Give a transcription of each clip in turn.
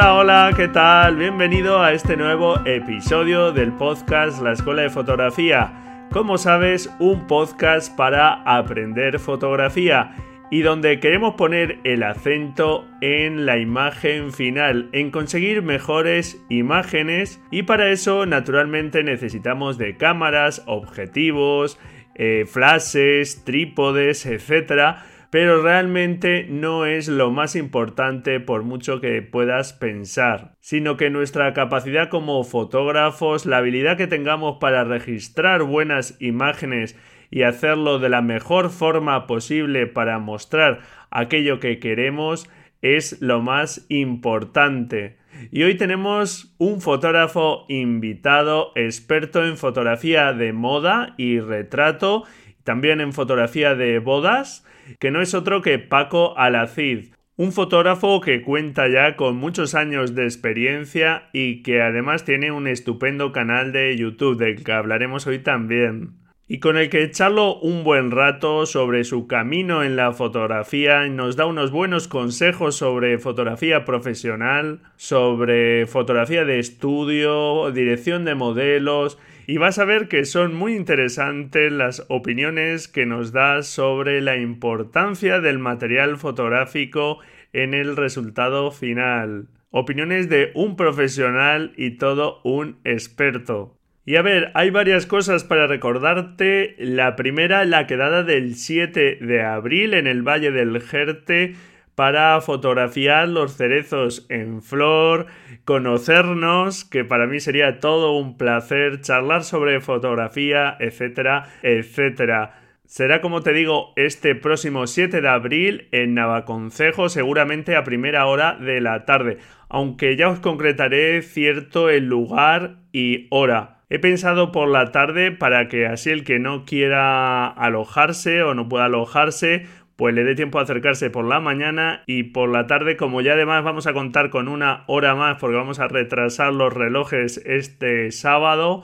Hola, hola, ¿qué tal? Bienvenido a este nuevo episodio del podcast La Escuela de Fotografía. Como sabes, un podcast para aprender fotografía y donde queremos poner el acento en la imagen final, en conseguir mejores imágenes y para eso naturalmente necesitamos de cámaras, objetivos, eh, flashes, trípodes, etcétera pero realmente no es lo más importante por mucho que puedas pensar, sino que nuestra capacidad como fotógrafos, la habilidad que tengamos para registrar buenas imágenes y hacerlo de la mejor forma posible para mostrar aquello que queremos es lo más importante. Y hoy tenemos un fotógrafo invitado, experto en fotografía de moda y retrato, también en fotografía de bodas, que no es otro que Paco Alacid, un fotógrafo que cuenta ya con muchos años de experiencia y que además tiene un estupendo canal de YouTube del que hablaremos hoy también. Y con el que echarlo un buen rato sobre su camino en la fotografía nos da unos buenos consejos sobre fotografía profesional, sobre fotografía de estudio, dirección de modelos y vas a ver que son muy interesantes las opiniones que nos da sobre la importancia del material fotográfico en el resultado final. Opiniones de un profesional y todo un experto. Y a ver, hay varias cosas para recordarte. La primera, la quedada del 7 de abril en el Valle del Jerte para fotografiar los cerezos en flor, conocernos, que para mí sería todo un placer, charlar sobre fotografía, etcétera, etcétera. Será como te digo este próximo 7 de abril en Navaconcejo, seguramente a primera hora de la tarde, aunque ya os concretaré cierto el lugar y hora. He pensado por la tarde para que así el que no quiera alojarse o no pueda alojarse pues le dé tiempo a acercarse por la mañana y por la tarde, como ya además vamos a contar con una hora más porque vamos a retrasar los relojes este sábado,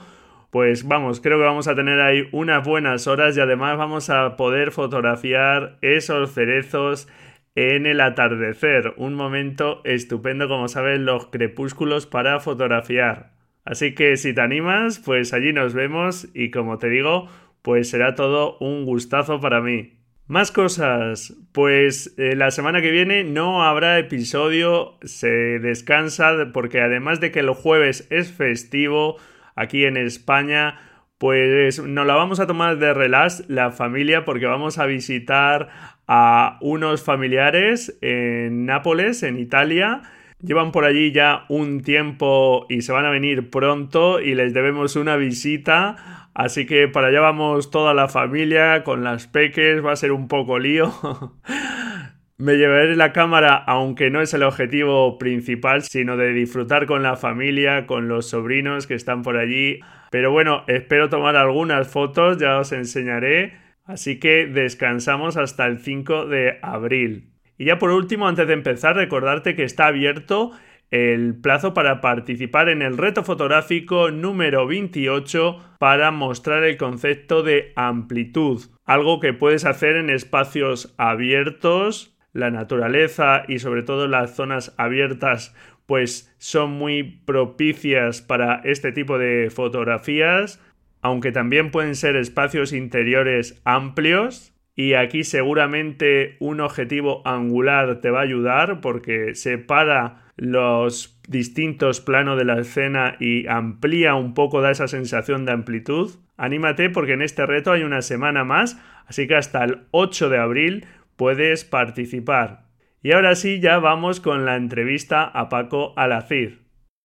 pues vamos, creo que vamos a tener ahí unas buenas horas y además vamos a poder fotografiar esos cerezos en el atardecer, un momento estupendo como saben los crepúsculos para fotografiar. Así que si te animas, pues allí nos vemos y como te digo, pues será todo un gustazo para mí. Más cosas. Pues eh, la semana que viene no habrá episodio, se descansa porque además de que el jueves es festivo aquí en España, pues nos la vamos a tomar de relax la familia porque vamos a visitar a unos familiares en Nápoles, en Italia. Llevan por allí ya un tiempo y se van a venir pronto y les debemos una visita Así que para allá vamos toda la familia con las peques, va a ser un poco lío. Me llevaré la cámara, aunque no es el objetivo principal, sino de disfrutar con la familia, con los sobrinos que están por allí. Pero bueno, espero tomar algunas fotos, ya os enseñaré. Así que descansamos hasta el 5 de abril. Y ya por último, antes de empezar, recordarte que está abierto el plazo para participar en el reto fotográfico número 28 para mostrar el concepto de amplitud, algo que puedes hacer en espacios abiertos, la naturaleza y sobre todo las zonas abiertas pues son muy propicias para este tipo de fotografías, aunque también pueden ser espacios interiores amplios. Y aquí seguramente un objetivo angular te va a ayudar porque separa los distintos planos de la escena y amplía un poco, da esa sensación de amplitud. Anímate porque en este reto hay una semana más, así que hasta el 8 de abril puedes participar. Y ahora sí, ya vamos con la entrevista a Paco Alacid.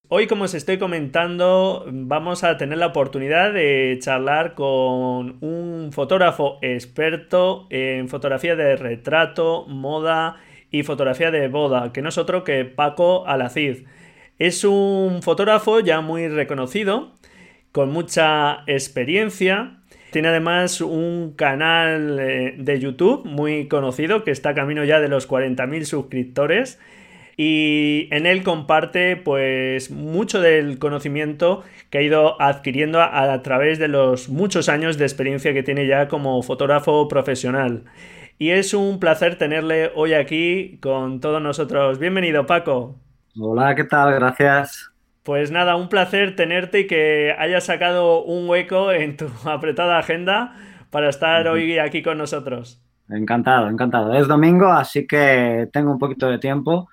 hoy, como os estoy comentando, vamos a tener la oportunidad de charlar con un fotógrafo experto en fotografía de retrato, moda y fotografía de boda, que no es otro que Paco Alacid. Es un fotógrafo ya muy reconocido, con mucha experiencia. Tiene además un canal eh, de YouTube muy conocido que está camino ya de los 40.000 suscriptores y en él comparte pues mucho del conocimiento que ha ido adquiriendo a, través de los muchos años de experiencia que tiene ya como fotógrafo profesional. Y es un placer tenerle hoy aquí con todos nosotros. Bienvenido, Paco. Hola, ¿qué tal? Gracias. Pues nada, un placer tenerte y que hayas sacado un hueco en tu apretada agenda para estar hoy aquí con nosotros. Encantado, encantado. Es domingo, así que tengo un poquito de tiempo.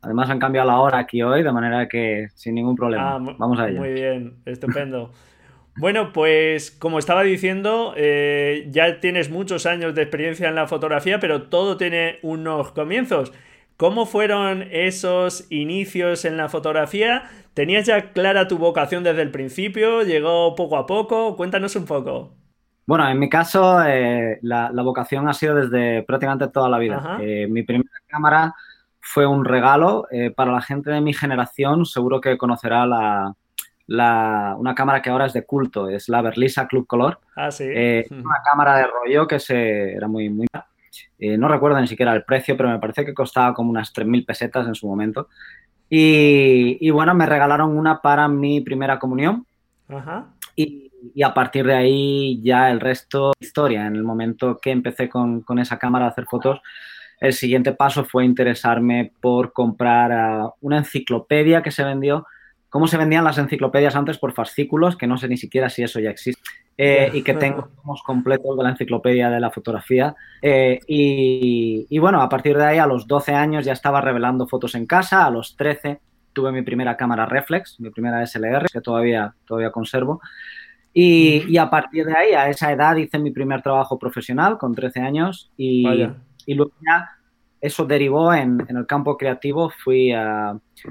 Además han cambiado la hora aquí hoy, de manera que sin ningún problema. Ah, Vamos a ello. Muy bien, estupendo. Bueno, pues como estaba diciendo, eh, ya tienes muchos años de experiencia en la fotografía, pero todo tiene unos comienzos. ¿Cómo fueron esos inicios en la fotografía? ¿Tenías ya clara tu vocación desde el principio? ¿Llegó poco a poco? Cuéntanos un poco. Bueno, en mi caso, eh, la, vocación ha sido desde prácticamente toda la vida. Eh, mi primera cámara fue un regalo para la gente de mi generación. Seguro que conocerá la, una cámara que ahora es de culto, es la Berlisa Club Color. Ah, sí. Eh, una cámara de rollo que se, era muy, muy... Eh, no recuerdo ni siquiera el precio, pero me parece que costaba como unas 3.000 pesetas en su momento. Y, bueno, me regalaron una para mi primera comunión. Ajá. Y, a partir de ahí ya el resto historia. En el momento que empecé con, con esa cámara a hacer fotos, el siguiente paso fue interesarme por comprar una enciclopedia que se vendió cómo se vendían las enciclopedias antes por fascículos, que no sé ni siquiera si eso ya existe, eh, y que tengo completos de la enciclopedia de la fotografía. Eh, y, bueno, a partir de ahí, a los 12 años ya estaba revelando fotos en casa, a los 13 tuve mi primera cámara reflex, mi primera SLR, que todavía, todavía conservo. Y, y, a partir de ahí, a esa edad, hice mi primer trabajo profesional con 13 años. Y, y luego ya eso derivó en, el campo creativo. Fui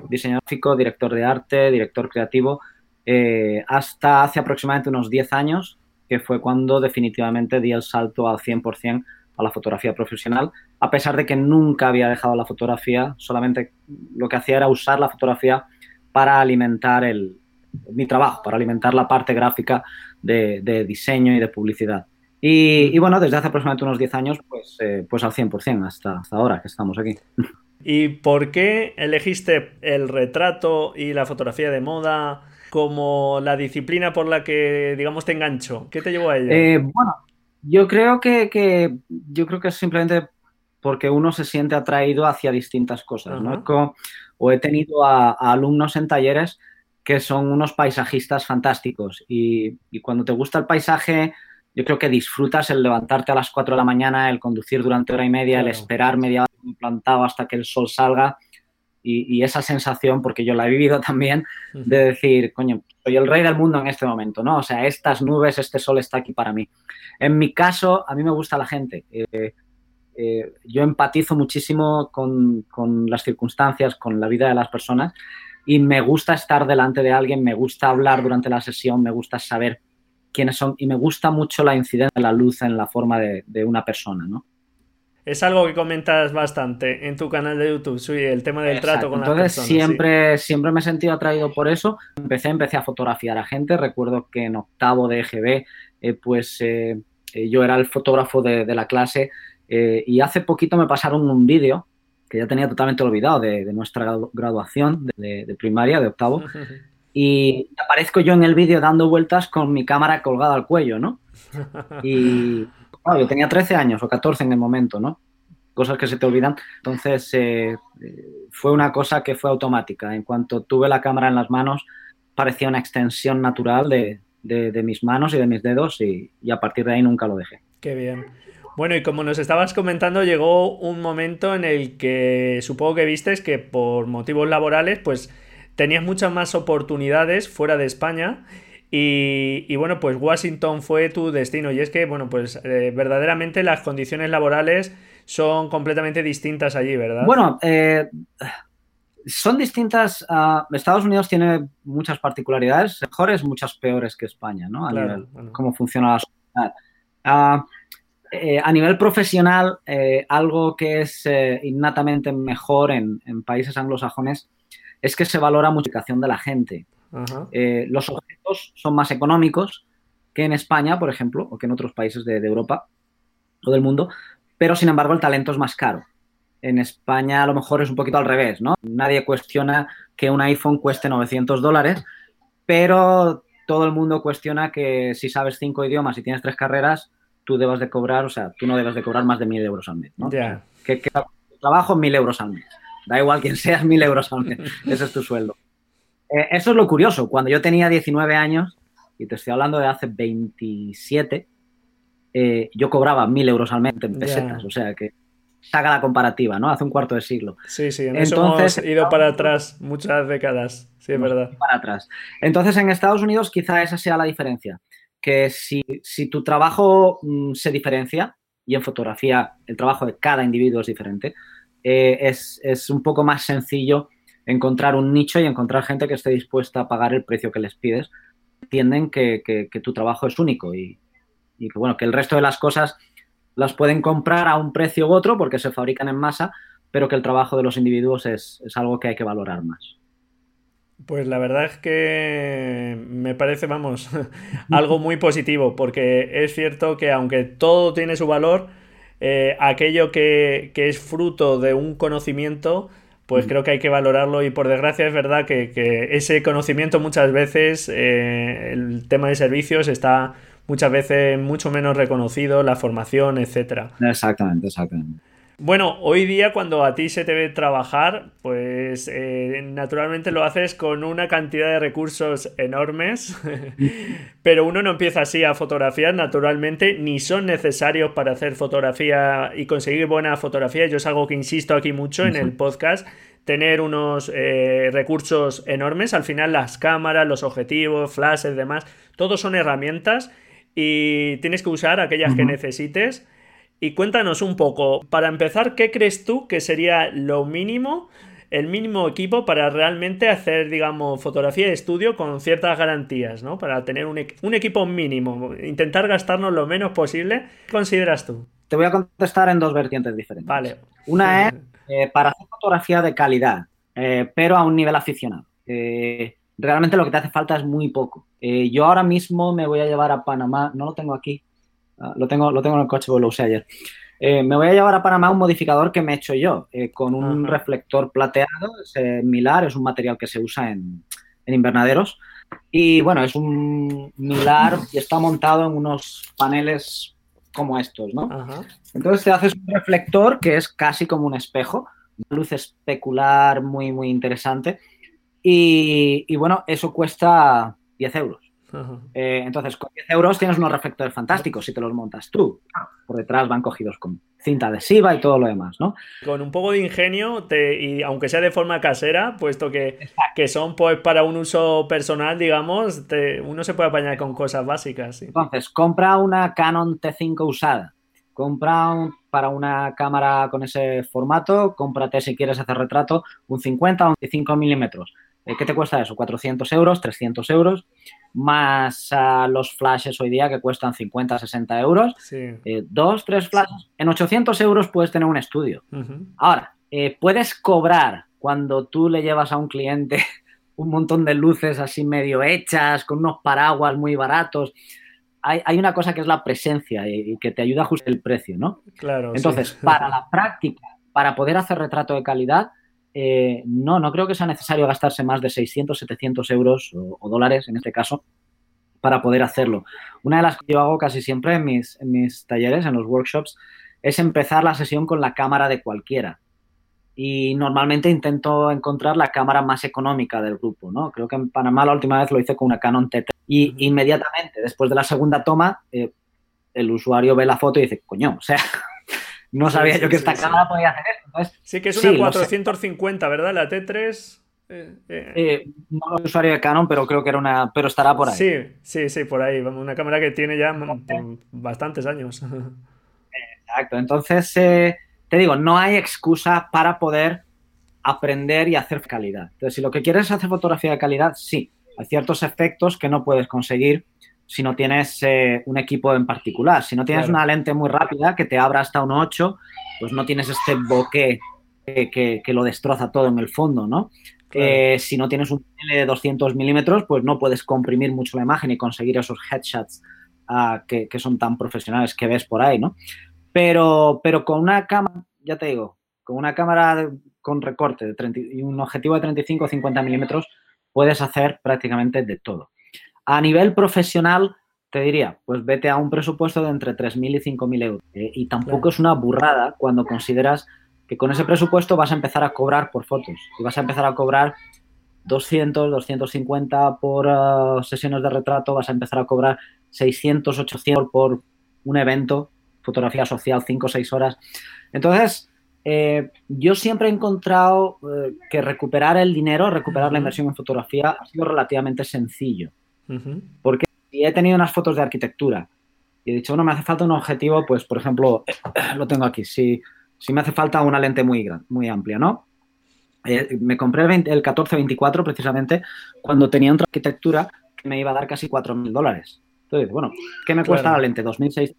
diseñador gráfico, director de arte, director creativo, eh, hasta hace aproximadamente unos 10 años, que fue cuando definitivamente di el salto al 100% a la fotografía profesional, a pesar de que nunca había dejado la fotografía, solamente lo que hacía era usar la fotografía para alimentar el, mi trabajo, para alimentar la parte gráfica de diseño y de publicidad. Y, bueno, desde hace aproximadamente unos 10 años, pues, eh, pues al 100% hasta, hasta ahora que estamos aquí. ¿Y por qué elegiste el retrato y la fotografía de moda como la disciplina por la que, digamos, te enganchó? ¿Qué te llevó a ello? Eh, bueno, yo creo que, yo creo que es simplemente porque uno se siente atraído hacia distintas cosas, ¿no? o he tenido a, alumnos en talleres que son unos paisajistas fantásticos y, y cuando te gusta el paisaje yo creo que disfrutas el levantarte a las 4 de la mañana, el conducir durante hora y media, el esperar media hora plantado hasta que el sol salga y, esa sensación, porque yo la he vivido también, de decir, coño, soy el rey del mundo en este momento, ¿no? O sea, estas nubes, este sol está aquí para mí. En mi caso, a mí me gusta la gente. Eh, eh, yo empatizo muchísimo con, con las circunstancias, con la vida de las personas y me gusta estar delante de alguien, me gusta hablar durante la sesión, me gusta saber quiénes son y me gusta mucho la incidencia de la luz en la forma de, una persona, ¿no? Es algo que comentas bastante en tu canal de YouTube, sí, el tema del trato con Entonces, las personas. Siempre, siempre me he sentido atraído por eso. Empecé, empecé a fotografiar a gente. Recuerdo que en octavo de EGB, eh, pues eh, eh, yo era el fotógrafo de, la clase y hace poquito me pasaron un vídeo que ya tenía totalmente olvidado de, nuestra graduación de, de, primaria, de octavo, y aparezco yo en el vídeo dando vueltas con mi cámara colgada al cuello, ¿no? Y yo tenía 13 años o 14 en el momento, ¿no? Cosas que se te olvidan. Entonces eh, fue una cosa que fue automática. En cuanto tuve la cámara en las manos, parecía una extensión natural de, mis manos y de mis dedos y, y a partir de ahí nunca lo dejé. Qué bien. Bueno, y como nos estabas comentando, llegó un momento en el que supongo que vistes que por motivos laborales, pues tenías muchas más oportunidades fuera de España. Y, bueno, pues Washington fue tu destino. Y es que, bueno, pues eh, verdaderamente las condiciones laborales son completamente distintas allí, ¿verdad? Bueno, eh, son distintas. Estados Unidos tiene muchas particularidades, mejores, muchas peores que España, ¿no? A Claro, nivel bueno. cómo funciona la sociedad. Ah, eh, a nivel profesional, algo que es innatamente mejor en, en países anglosajones es que se valora mucho la dedicación de la gente. Ajá. Eh, los objetos son más económicos que en España, por ejemplo, o que en otros países de, de Europa o del mundo, pero sin embargo el talento es más caro. En España a lo mejor es un poquito al revés, ¿no? Nadie cuestiona que un iPhone cueste 900 dólares, pero todo el mundo cuestiona que si sabes cinco idiomas y tienes tres carreras, tú debas de cobrar, o sea, tú no debes de cobrar más de mil euros al mes, ¿no? Ya. que, que trabajo mil euros al mes. Da igual quién seas, mil euros al mes. Ese es tu sueldo. Eh, eso es lo curioso. Cuando yo tenía 19 años, y te estoy hablando de hace 27, eh, yo cobraba mil euros al mes en pesetas. O sea que saca la comparativa, ¿no? Hace un cuarto de siglo. Sí, sí, en eso Entonces, hemos ido para atrás muchas décadas. Sí, es verdad. para atrás. Entonces, en Estados Unidos quizá esa sea la diferencia, que si, si tu trabajo mm, se diferencia, y en fotografía el trabajo de cada individuo es diferente, eh, es, es un poco más sencillo encontrar un nicho y encontrar gente que esté dispuesta a pagar el precio que les pides. Entienden que, que- tu trabajo es único y, y que, bueno, que el resto de las cosas las pueden comprar a un precio u otro porque se fabrican en masa, pero que el trabajo de los individuos es, es algo que hay que valorar más. Pues la verdad es que me parece, vamos, algo muy positivo, porque es cierto que aunque todo tiene su valor, eh, aquello que, que es fruto de un conocimiento, pues Mm. creo que hay que valorarlo y por desgracia es verdad que, que ese conocimiento muchas veces, eh, el tema de servicios está muchas veces mucho menos reconocido, la formación, etcétera. Exactamente, exactamente. Bueno, hoy día cuando a ti se te ve trabajar, pues eh, naturalmente lo haces con una cantidad de recursos enormes, pero uno no empieza así a fotografiar naturalmente, ni son necesarios para hacer fotografía y conseguir buena fotografía. Yo es algo que insisto aquí mucho en el podcast, tener unos eh, recursos enormes. Al final las cámaras, los objetivos, flashes, demás, todos son herramientas y tienes que usar aquellas que necesites. Y cuéntanos un poco, para empezar, ¿qué crees tú que sería lo mínimo, el mínimo equipo para realmente hacer, digamos, fotografía de estudio con ciertas garantías, ¿no? Para tener un, equ- un equipo mínimo, intentar gastarnos lo menos posible. ¿Qué consideras tú? Te voy a contestar en dos vertientes diferentes. Vale. Una es eh, para hacer fotografía de calidad, eh, pero a un nivel aficionado. Eh, realmente lo que te hace falta es muy poco. Eh, yo ahora mismo me voy a llevar a Panamá, no lo tengo aquí, ah, lo, tengo, lo tengo en el coche porque lo usé ayer. Eh, me voy a llevar a Panamá un modificador que me he hecho yo, eh, con un Ajá. reflector plateado, es eh, Milar, es un material que se usa en, en invernaderos. Y bueno, es un Milar y está montado en unos paneles como estos, ¿no? Ajá. Entonces te haces un reflector que es casi como un espejo, una luz especular muy, muy interesante. Y, y bueno, eso cuesta 10 euros. Eh, entonces, con 10 euros tienes unos reflectores fantásticos si te los montas tú. Por detrás van cogidos con cinta adhesiva y todo lo demás, ¿no? Con un poco de ingenio, te, y aunque sea de forma casera, puesto que, que son pues para un uso personal, digamos, te- uno se puede apañar con cosas básicas. sí. Entonces, compra una Canon T5 usada. Compra un- para una cámara con ese formato, cómprate si quieres hacer retrato un 50 o un 25 milímetros. Eh, ¿Qué te cuesta eso? 400 euros, 300 euros, más ah, los flashes hoy día que cuestan 50, 60 euros. Sí. Eh, dos, tres flashes. En 800 euros puedes tener un estudio. Ahora, eh, puedes cobrar cuando tú le llevas a un cliente un montón de luces así medio hechas, con unos paraguas muy baratos. Hay, hay una cosa que es la presencia y, y que te ayuda a ajustar el precio, ¿no? Claro. sí. Entonces, para la práctica, para poder hacer retrato de calidad, eh, no, no creo que sea necesario gastarse más de 600, 700 euros o, o dólares en este caso para poder hacerlo. Una de las que yo hago casi siempre en mis, en mis talleres, en los workshops, es empezar la sesión con la cámara de cualquiera. Y normalmente intento encontrar la cámara más económica del grupo, ¿no? Creo que en Panamá la última vez lo hice con una Canon T3. Y inmediatamente, después de la segunda toma, eh, el usuario ve la foto y dice, coño, o sea, no sabía sí, yo que sí, esta sí. cámara podía hacer esto. Entonces, Sí, que es una lo sé. 450, ¿verdad? La T3. eh, eh, eh, no soy usuario de Canon, pero creo que era una, pero estará por ahí. Sí, sí, sí, por ahí. Vamos, Una cámara que tiene ya bastantes años. Exacto. Entonces, eh, te digo, no hay excusa para poder aprender y hacer calidad. Entonces, si lo que quieres es hacer fotografía de calidad, sí, hay ciertos efectos que no puedes conseguir si no tienes eh, un equipo en particular. Si no tienes una lente muy rápida que te abra hasta un 8, pues no tienes este bokeh que, lo destroza todo en el fondo, ¿no? Eh, si no tienes un tele de 200 milímetros, pues no puedes comprimir mucho la imagen y conseguir esos headshots ah, que, son tan profesionales que ves por ahí, ¿no? Pero, pero con una cámara, ya te digo, con una cámara con recorte de 30, y un objetivo de 35 o 50 milímetros, puedes hacer prácticamente de todo. A nivel profesional, te diría, pues vete a un presupuesto de entre 3.000 y 5.000 euros. Eh, y tampoco es una burrada cuando consideras que con ese presupuesto vas a empezar a cobrar por fotos y vas a empezar a cobrar 200, 250 por uh, sesiones de retrato, vas a empezar a cobrar 600, 800 por un evento, fotografía social, 5 o 6 horas. Entonces, eh, yo siempre he encontrado eh, que recuperar el dinero, recuperar la inversión en fotografía ha sido relativamente sencillo. Porque si he tenido unas fotos de arquitectura y he dicho, bueno, me hace falta un objetivo, pues por ejemplo, lo tengo aquí, si, si me hace falta una lente muy, muy amplia, ¿no? Eh, me compré el, el 1424 precisamente cuando tenía otra arquitectura que me iba a dar casi 4.000 dólares. Entonces, bueno, ¿qué me cuesta la lente? ¿2.600?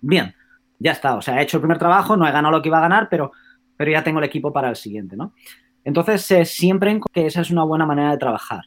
Bien, ya está. O sea, he hecho el primer trabajo, no he ganado lo que iba a ganar, pero, pero ya tengo el equipo para el siguiente, ¿no? Entonces, eh, siempre que esa es una buena manera de trabajar.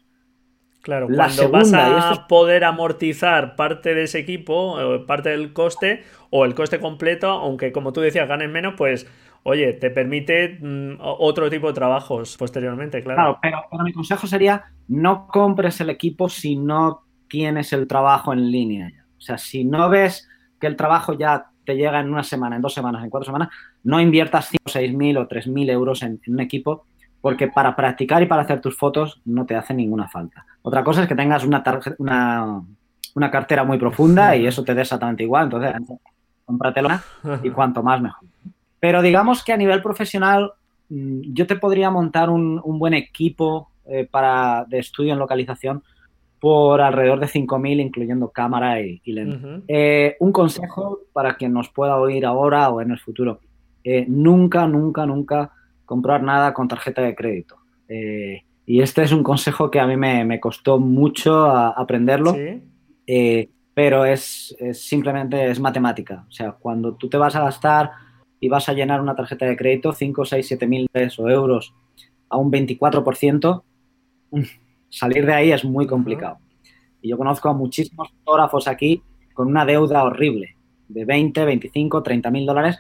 Claro, cuando vas a poder amortizar parte de ese equipo, parte del coste o el coste completo, aunque como tú decías ganes menos, pues oye, te permite mm, otro tipo de trabajos posteriormente, claro. Claro, pero, mi consejo sería no compres el equipo si no tienes el trabajo en línea. O sea, si no ves que el trabajo ya te llega en una semana, en dos semanas, en cuatro semanas, no inviertas 5, 6 mil o 3 mil euros en un equipo porque para practicar y para hacer tus fotos no te hace ninguna falta. Otra cosa es que tengas una, una, cartera muy profunda y eso te dé exactamente igual, entonces cómpratelo y cuanto más mejor. Pero digamos que a nivel profesional mm, yo te podría montar un, buen equipo eh, para, de estudio en localización por alrededor de 5.000, incluyendo cámara y, lente. Eh, un consejo para quien nos pueda oír ahora o en el futuro. Eh, nunca, nunca, nunca comprar nada con tarjeta de crédito. Eh, y este es un consejo que a mí me, costó mucho aprenderlo, eh, pero es, simplemente es matemática. O sea, cuando tú te vas a gastar y vas a llenar una tarjeta de crédito 5, 6, 7 mil pesos o euros a un 24%, mm, salir de ahí es muy complicado. Y yo conozco a muchísimos fotógrafos aquí con una deuda horrible de 20, 25, 30 mil dólares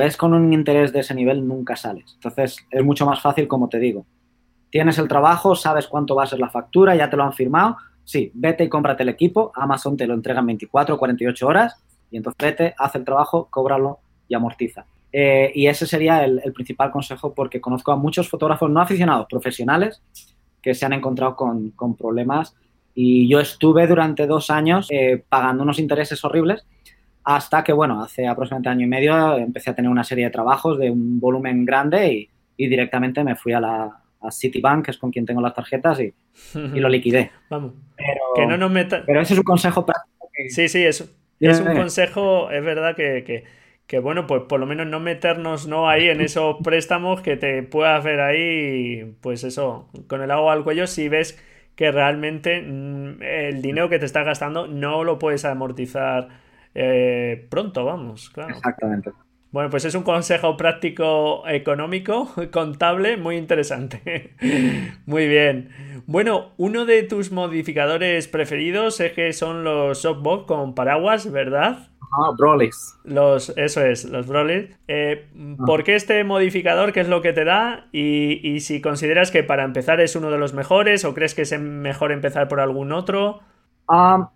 es con un interés de ese nivel, nunca sales. Entonces, es mucho más fácil, como te digo. Tienes el trabajo, sabes cuánto va a ser la factura, ya te lo han firmado. Sí, vete y cómprate el equipo. Amazon te lo entrega en 24 o 48 horas. Y entonces vete, haz el trabajo, cóbralo y amortiza. Eh, y ese sería el, principal consejo porque conozco a muchos fotógrafos no aficionados, profesionales, que se han encontrado con, problemas. Y yo estuve durante dos años eh, pagando unos intereses horribles hasta que, bueno, hace aproximadamente año y medio empecé a tener una serie de trabajos de un volumen grande y, directamente me fui a la Citibank, que es con quien tengo las tarjetas, y, lo liquidé. Vamos. Pero, que no nos pero ese es un consejo práctico. sí, sí, es, es un consejo, es verdad que, que, bueno, pues por lo menos no meternos no ahí en esos préstamos que te puedas ver ahí, pues eso, con el agua al cuello si ves que realmente mm, el dinero que te estás gastando no lo puedes amortizar eh, pronto, vamos, claro. Exactamente. Bueno, pues es un consejo práctico económico, contable, muy interesante. muy bien. Bueno, uno de tus modificadores preferidos es que son los softbox con paraguas, ¿verdad? Ah, Brolis. Los, eso es, los Brolis. Eh, ah. ¿Por qué este modificador? ¿Qué es lo que te da? Y, y si consideras que para empezar es uno de los mejores o crees que es mejor empezar por algún otro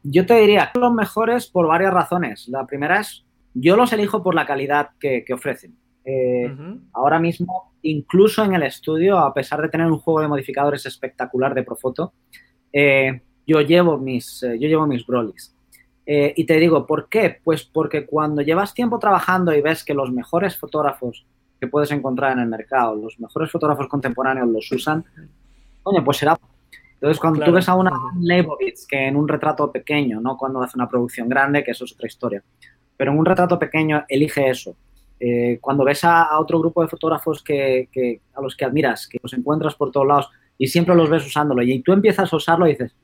yo te diría los mejores por varias razones. La primera es, yo los elijo por la calidad que, ofrecen. Eh, ahora mismo, incluso en el estudio, a pesar de tener un juego de modificadores espectacular de Profoto, eh, yo llevo mis, eh, yo llevo mis Brolis. y te digo, ¿por qué? Pues porque cuando llevas tiempo trabajando y ves que los mejores fotógrafos que puedes encontrar en el mercado, los mejores fotógrafos contemporáneos los usan, coño, pues será entonces, cuando tú ves a una Leibovitz, que en un retrato pequeño, no cuando hace una producción grande, que eso es otra historia, pero en un retrato pequeño elige eso, eh, cuando ves a, otro grupo de fotógrafos que, a los que admiras, que los encuentras por todos lados y siempre los ves usándolo y tú empiezas a usarlo y dices,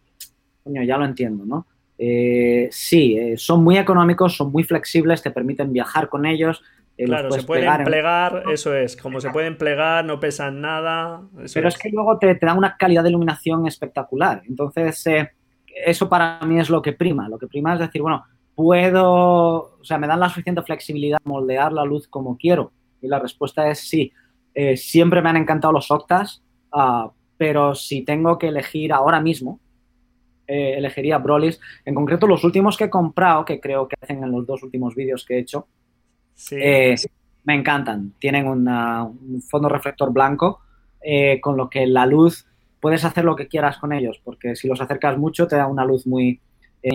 coño, ya lo entiendo, ¿no? Eh, sí, eh, son muy económicos, son muy flexibles, te permiten viajar con ellos. Claro, se pueden plegar, eso es, como se pueden plegar, no pesan nada. Pero es. que luego te, te, dan una calidad de iluminación espectacular. Entonces, eso para mí es lo que prima. Lo que prima es decir, bueno, puedo, o sea, me dan la suficiente flexibilidad de moldear la luz como quiero. Y la respuesta es sí. Eh, siempre me han encantado los octas, ah, pero si tengo que elegir ahora mismo, eh, elegiría Brolis. En concreto, los últimos que he comprado, que creo que hacen en los dos últimos vídeos que he hecho, eh, me encantan. Tienen un fondo reflector blanco, con lo que la luz puedes hacer lo que quieras con ellos, porque si los acercas mucho te da una luz muy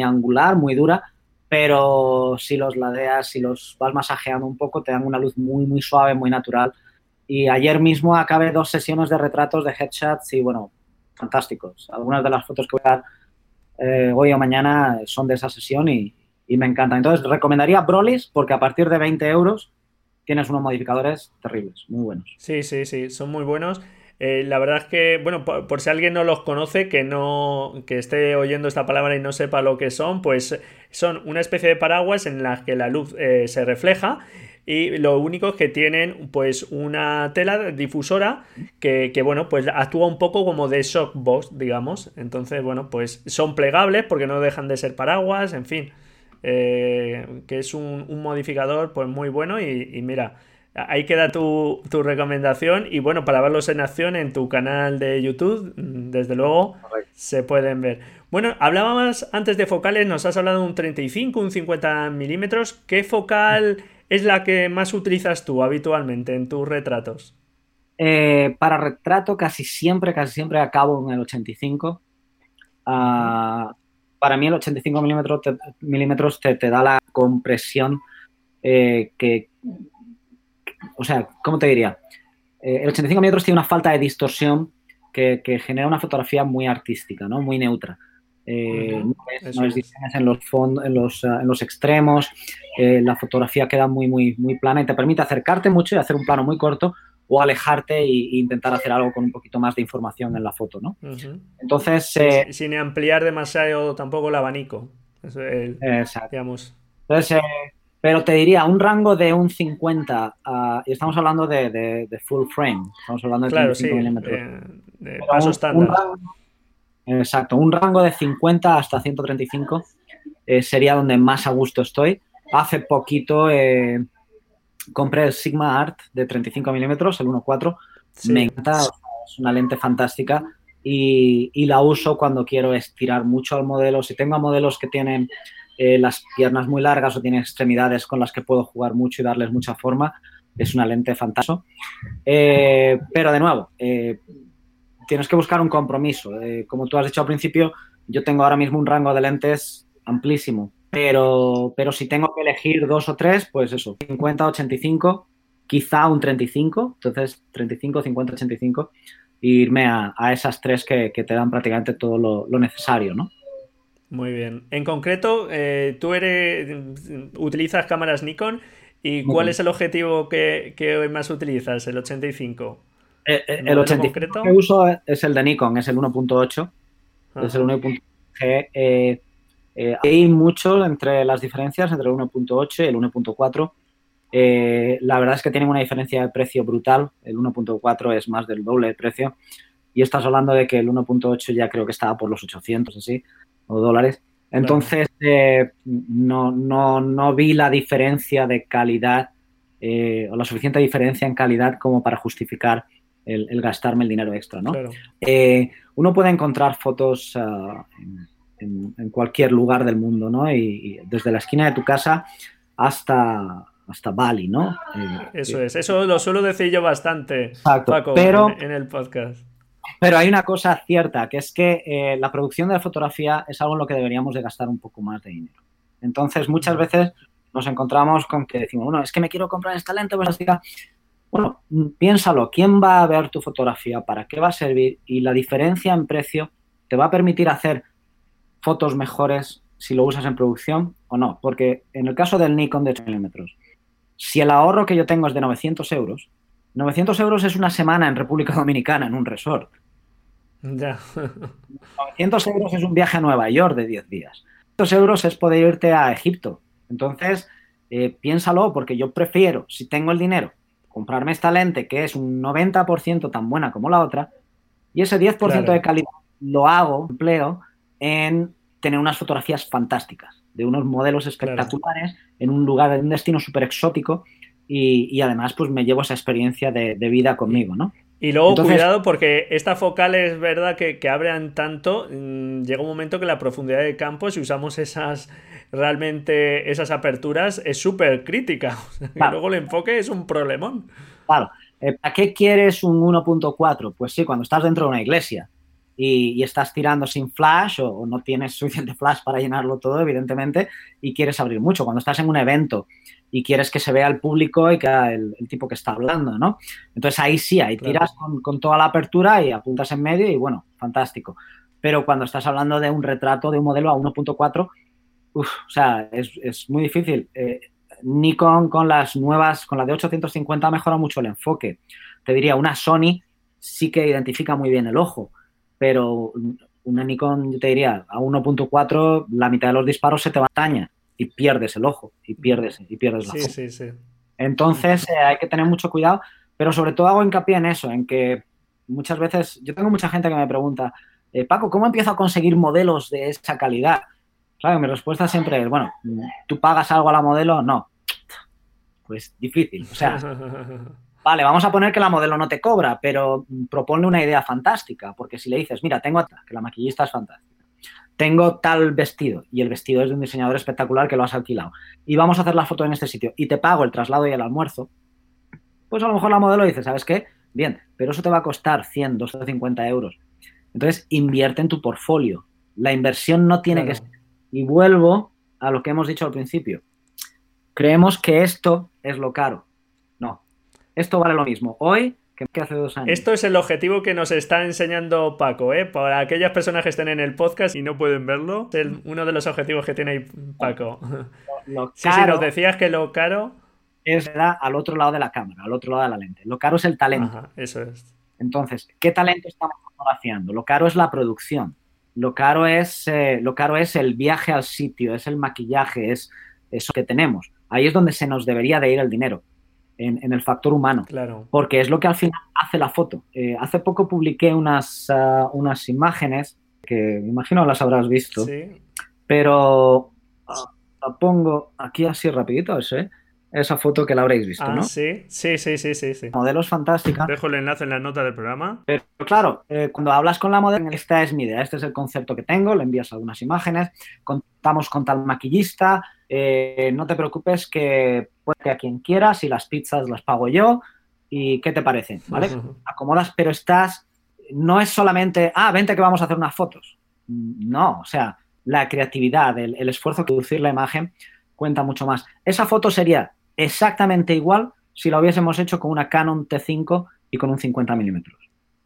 angular, muy dura, pero si los ladeas, si los vas masajeando un poco, te dan una luz muy, muy suave, muy natural. Y ayer mismo acabé dos sesiones de retratos de headshots y, bueno, fantásticos. Algunas de las fotos que voy a dar eh, hoy o mañana son de esa sesión y, y me encantan. Entonces, recomendaría Brolis porque a partir de 20 euros tienes unos modificadores terribles, muy buenos. Sí, sí, sí, son muy buenos. Eh, la verdad es que, bueno, por, si alguien no los conoce, que no, que esté oyendo esta palabra y no sepa lo que son, pues son una especie de paraguas en las que la luz eh, se refleja y lo único es que tienen pues una tela difusora que, bueno pues actúa un poco como de shock box digamos entonces bueno pues son plegables porque no dejan de ser paraguas en fin eh, que es un, modificador pues muy bueno y mira Ahí queda tu, recomendación y bueno, para verlos en acción en tu canal de YouTube, desde luego se pueden ver. Bueno, hablábamos antes de focales, nos has hablado de un 35, un 50 milímetros. ¿Qué focal es la que más utilizas tú habitualmente en tus retratos? Eh, para retrato casi siempre, casi siempre acabo en el 85. Ah, para mí el 85 milímetros te, milímetros te, da la compresión eh, que, o sea, ¿cómo te diría? Eh, el 85 milímetros tiene una falta de distorsión que, genera una fotografía muy artística, ¿no? Muy neutra. Eh, no es, en los, en los, en los extremos, eh, la fotografía queda muy, muy, muy plana y te permite acercarte mucho y hacer un plano muy corto o alejarte e, intentar hacer algo con un poquito más de información en la foto, ¿no? Entonces... sin ampliar demasiado tampoco el abanico. exacto. Digamos. Entonces, pero te diría, un rango de un 50, y estamos hablando de, full frame, estamos hablando de claro, 35 milímetros. de paso estándar. exacto, un rango de 50 hasta 135 eh, sería donde más a gusto estoy. Hace poquito eh, compré el Sigma Art de 35 milímetros, el 1.4. Me encanta, es una lente fantástica y, y la uso cuando quiero estirar mucho al modelo. Si tengo modelos que tienen eh, las piernas muy largas o tiene extremidades con las que puedo jugar mucho y darles mucha forma. Es una lente fantástica. Eh, pero de nuevo, eh, tienes que buscar un compromiso. como tú has dicho al principio, yo tengo ahora mismo un rango de lentes amplísimo. Pero, pero si tengo que elegir dos o tres, pues eso, 50, 85, quizá un 35, entonces 35, 50, 85, e irme a, esas tres que, te dan prácticamente todo lo, lo necesario, ¿no? Muy bien. En concreto, eh, tú eres utilizas cámaras Nikon y ¿cuál es el objetivo que, hoy más utilizas? ¿El 85? Eh, eh, el 85 que uso es el de Nikon, es el 1.8. Es el 1.8 hay mucho entre las diferencias entre el 1.8 y el 1.4. la verdad es que tienen una diferencia de precio brutal. El 1.4 es más del doble de precio. Y estás hablando de que el 1.8 ya creo que estaba por los 800, así o dólares. Entonces, eh, no, no, no, vi la diferencia de calidad eh, o la suficiente diferencia en calidad como para justificar el, gastarme el dinero extra, ¿no? Eh, uno puede encontrar fotos ah, en, cualquier lugar del mundo, ¿no? Y, desde la esquina de tu casa hasta, hasta Bali, ¿no? eso es, eso lo suelo decir yo bastante, Paco, en el podcast. Pero hay una cosa cierta, que es que eh, la producción de la fotografía es algo en lo que deberíamos de gastar un poco más de dinero. Entonces, muchas veces nos encontramos con que decimos, bueno, es que me quiero comprar esta lente diga, Bueno, piénsalo, ¿quién va a ver tu fotografía? ¿Para qué va a servir? Y la diferencia en precio te va a permitir hacer fotos mejores si lo usas en producción o no. Porque en el caso del Nikon de 8 milímetros, Si el ahorro que yo tengo es de 900 euros, 900 euros es una semana en República Dominicana en un resort. Ya. 900 euros es un viaje a Nueva York de 10 días. 900 euros es poder irte a Egipto. Entonces, eh, piénsalo, porque yo prefiero, si tengo el dinero, comprarme esta lente que es un 90% tan buena como la otra, y ese 10% Claro. de calidad lo hago, empleo en tener unas fotografías fantásticas, de unos modelos espectaculares, en un lugar, en un destino súper exótico, y, y además pues me llevo esa experiencia de, de vida conmigo, ¿no? Y luego Entonces- cuidado porque esta focal es verdad que, que abren tanto, mm, llega un momento que la profundidad de campo, si usamos esas realmente esas aperturas, es súper crítica. Claro. luego el enfoque es un problemón. Claro, eh, ¿para qué quieres un 1.4? Pues sí, cuando estás dentro de una iglesia y, y estás tirando sin flash o, o no tienes suficiente flash para llenarlo todo, evidentemente, y quieres abrir mucho. Cuando estás en un evento y quieres que se vea el público y que el, el tipo que está hablando, ¿no? Entonces ahí sí, ahí Claro. tiras con, con toda la apertura y apuntas en medio y bueno, fantástico. Pero cuando estás hablando de un retrato de un modelo a 1.4, uf, o sea, es, es muy difícil. Eh, Nikon con las nuevas, con la de 850 ha mejorado mucho el enfoque. Te diría, una Sony sí que identifica muy bien el ojo, pero una Nikon, yo te diría, a 1.4 la mitad de los disparos se te va a y pierdes el ojo y pierdes, y pierdes la Sí, sí, sí. Entonces eh, hay que tener mucho cuidado, pero sobre todo hago hincapié en eso, en que muchas veces, yo tengo mucha gente que me pregunta, eh, Paco, ¿cómo empiezo a conseguir modelos de esa calidad? Claro, mi respuesta siempre es, bueno, ¿tú pagas algo a la modelo? No. Pues difícil. O sea, vale, vamos a poner que la modelo no te cobra, pero proponle una idea fantástica, porque si le dices, mira, tengo que la maquillista es fantástica, tengo tal vestido, y el vestido es de un diseñador espectacular que lo has alquilado, y vamos a hacer la foto en este sitio, y te pago el traslado y el almuerzo, pues a lo mejor la modelo dice, ¿sabes qué? Bien, pero eso te va a costar 100, 250 euros. Entonces, invierte en tu portfolio. La inversión no tiene Claro. que ser. Y vuelvo a lo que hemos dicho al principio. Creemos que esto es lo caro. Esto vale lo mismo hoy que hace dos años. Esto es el objetivo que nos está enseñando Paco, ¿eh? Para aquellas personas que estén en el podcast y no pueden verlo, es el- uno de los objetivos que tiene ahí Paco. Lo Sí, sí, caro nos decías que lo caro. es al otro lado de la cámara, al otro lado de la lente. Lo caro es el talento. Ajá, eso es. Entonces, ¿qué talento estamos fotografiando? Lo caro es la producción. Lo caro es, eh, lo caro es el viaje al sitio, es el maquillaje, es eso que tenemos. Ahí es donde se nos debería de ir el dinero, en, en el factor humano, Claro. porque es lo que al final hace la foto. Eh, hace poco publiqué unas, ah, unas imágenes que me imagino las habrás visto, Sí. pero la pongo aquí así rapidito, ese, esa foto que la habréis visto, Ah, ¿no? sí, sí, sí, sí, sí, sí. Modelos fantástica. Dejo el enlace en la nota del programa. Pero claro, eh, cuando hablas con la modelo, esta es mi idea, este es el concepto que tengo, le envías algunas imágenes, contamos con tal maquillista, eh, no te preocupes que puede a quien quieras y las pizzas las pago yo y ¿qué te parece? ¿Vale? Acomodas, pero estás, no es solamente, ah, vente que vamos a hacer unas fotos. No, o sea, la creatividad, el, el esfuerzo que producir la imagen cuenta mucho más. Esa foto sería exactamente igual si la hubiésemos hecho con una Canon T5 y con un 50 milímetros.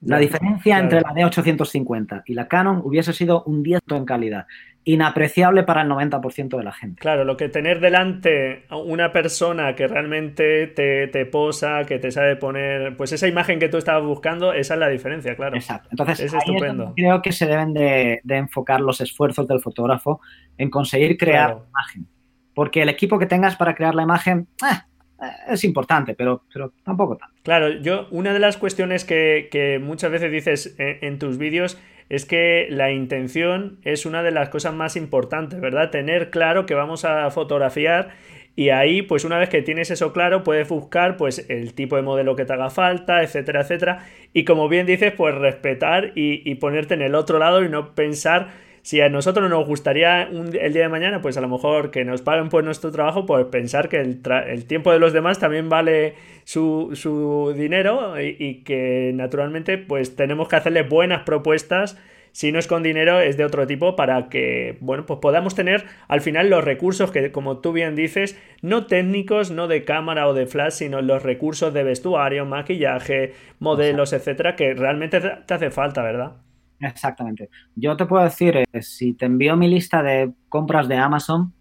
La diferencia entre la D850 y la Canon hubiese sido un 10 en calidad, inapreciable para el 90% de la gente. Claro, lo que tener delante a una persona que realmente te, te posa, que te sabe poner, pues esa imagen que tú estabas buscando, esa es la diferencia, claro. Exacto. Entonces, Es ahí estupendo. creo que se deben de, de enfocar los esfuerzos del fotógrafo en conseguir crear Claro. la imagen. Porque el equipo que tengas para crear la imagen ah, eh, es importante, pero, pero tampoco tanto. Claro, yo, una de las cuestiones que, muchas veces dices en, tus vídeos es que la intención es una de las cosas más importantes, ¿verdad? Tener claro que vamos a fotografiar y ahí, pues una vez que tienes eso claro, puedes buscar pues el tipo de modelo que te haga falta, etcétera, etcétera. Y como bien dices, pues respetar y ponerte en el otro lado y no pensar si a nosotros nos gustaría un- el día de mañana, pues a lo mejor que nos paguen por nuestro trabajo, pues pensar que el, tra- el tiempo de los demás también vale su, su dinero y, y que naturalmente pues tenemos que hacerle buenas propuestas. Si no es con dinero, es de otro tipo para que, bueno, pues podamos tener al final los recursos que, como tú bien dices, no técnicos, no de cámara o de flash, sino los recursos de vestuario, maquillaje, modelos, etcétera, que realmente te te hace falta, ¿verdad? Exactamente. Yo te puedo decir, eh, si te envío mi lista de compras de Amazon,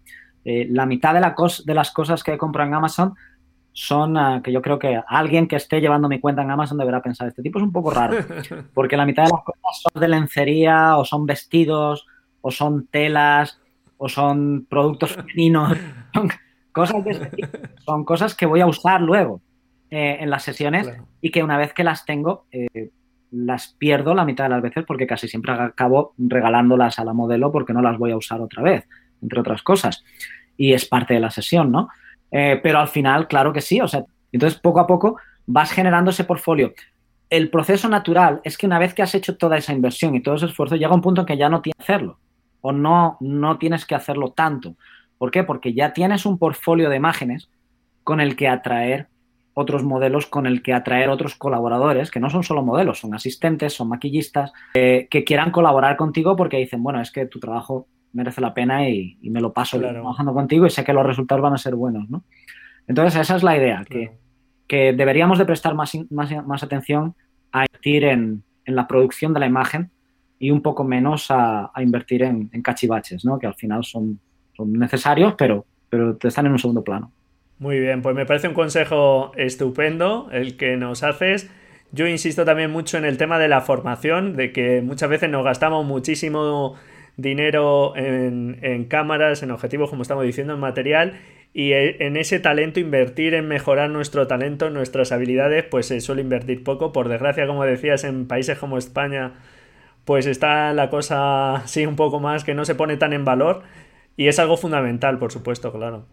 eh, la mitad de, la cos- de las cosas que compro en Amazon son ah, que yo creo que alguien que esté llevando mi cuenta en Amazon deberá pensar, este tipo es un poco raro, porque la mitad de las cosas son de lencería o son vestidos o son telas o son productos femeninos, son cosas, de son cosas que voy a usar luego eh, en las sesiones y que una vez que las tengo eh, las pierdo la mitad de las veces porque casi siempre acabo regalándolas a la modelo porque no las voy a usar otra vez, entre otras cosas. Y es parte de la sesión, ¿no? Eh, pero al final, claro que sí. O sea, entonces poco a poco vas generando ese portfolio. El proceso natural es que una vez que has hecho toda esa inversión y todo ese esfuerzo, llega un punto en que ya no tienes que hacerlo. O no, no tienes que hacerlo tanto. ¿Por qué? Porque ya tienes un portfolio de imágenes con el que atraer otros modelos, con el que atraer otros colaboradores, que no son solo modelos, son asistentes, son maquillistas, eh, que quieran colaborar contigo porque dicen, bueno, es que tu trabajo merece la pena y, me lo paso trabajando contigo y sé que los resultados van a ser buenos, ¿no? Entonces, esa es la idea, que, que, deberíamos de prestar más, más, atención a invertir en, en, la producción de la imagen y un poco menos a, a invertir en, en, cachivaches, ¿no? Que al final son, son necesarios, pero, pero están en un segundo plano. Muy bien, pues me parece un consejo estupendo el que nos haces. Yo insisto también mucho en el tema de la formación, de que muchas veces nos gastamos muchísimo dinero en, cámaras, en objetivos, como estamos diciendo, en material y e, en ese talento invertir en mejorar nuestro talento, nuestras habilidades, pues se suele invertir poco. Por desgracia, como decías, en países como España, pues está la cosa sí un poco más que no se pone tan en valor y es algo fundamental, por supuesto, claro.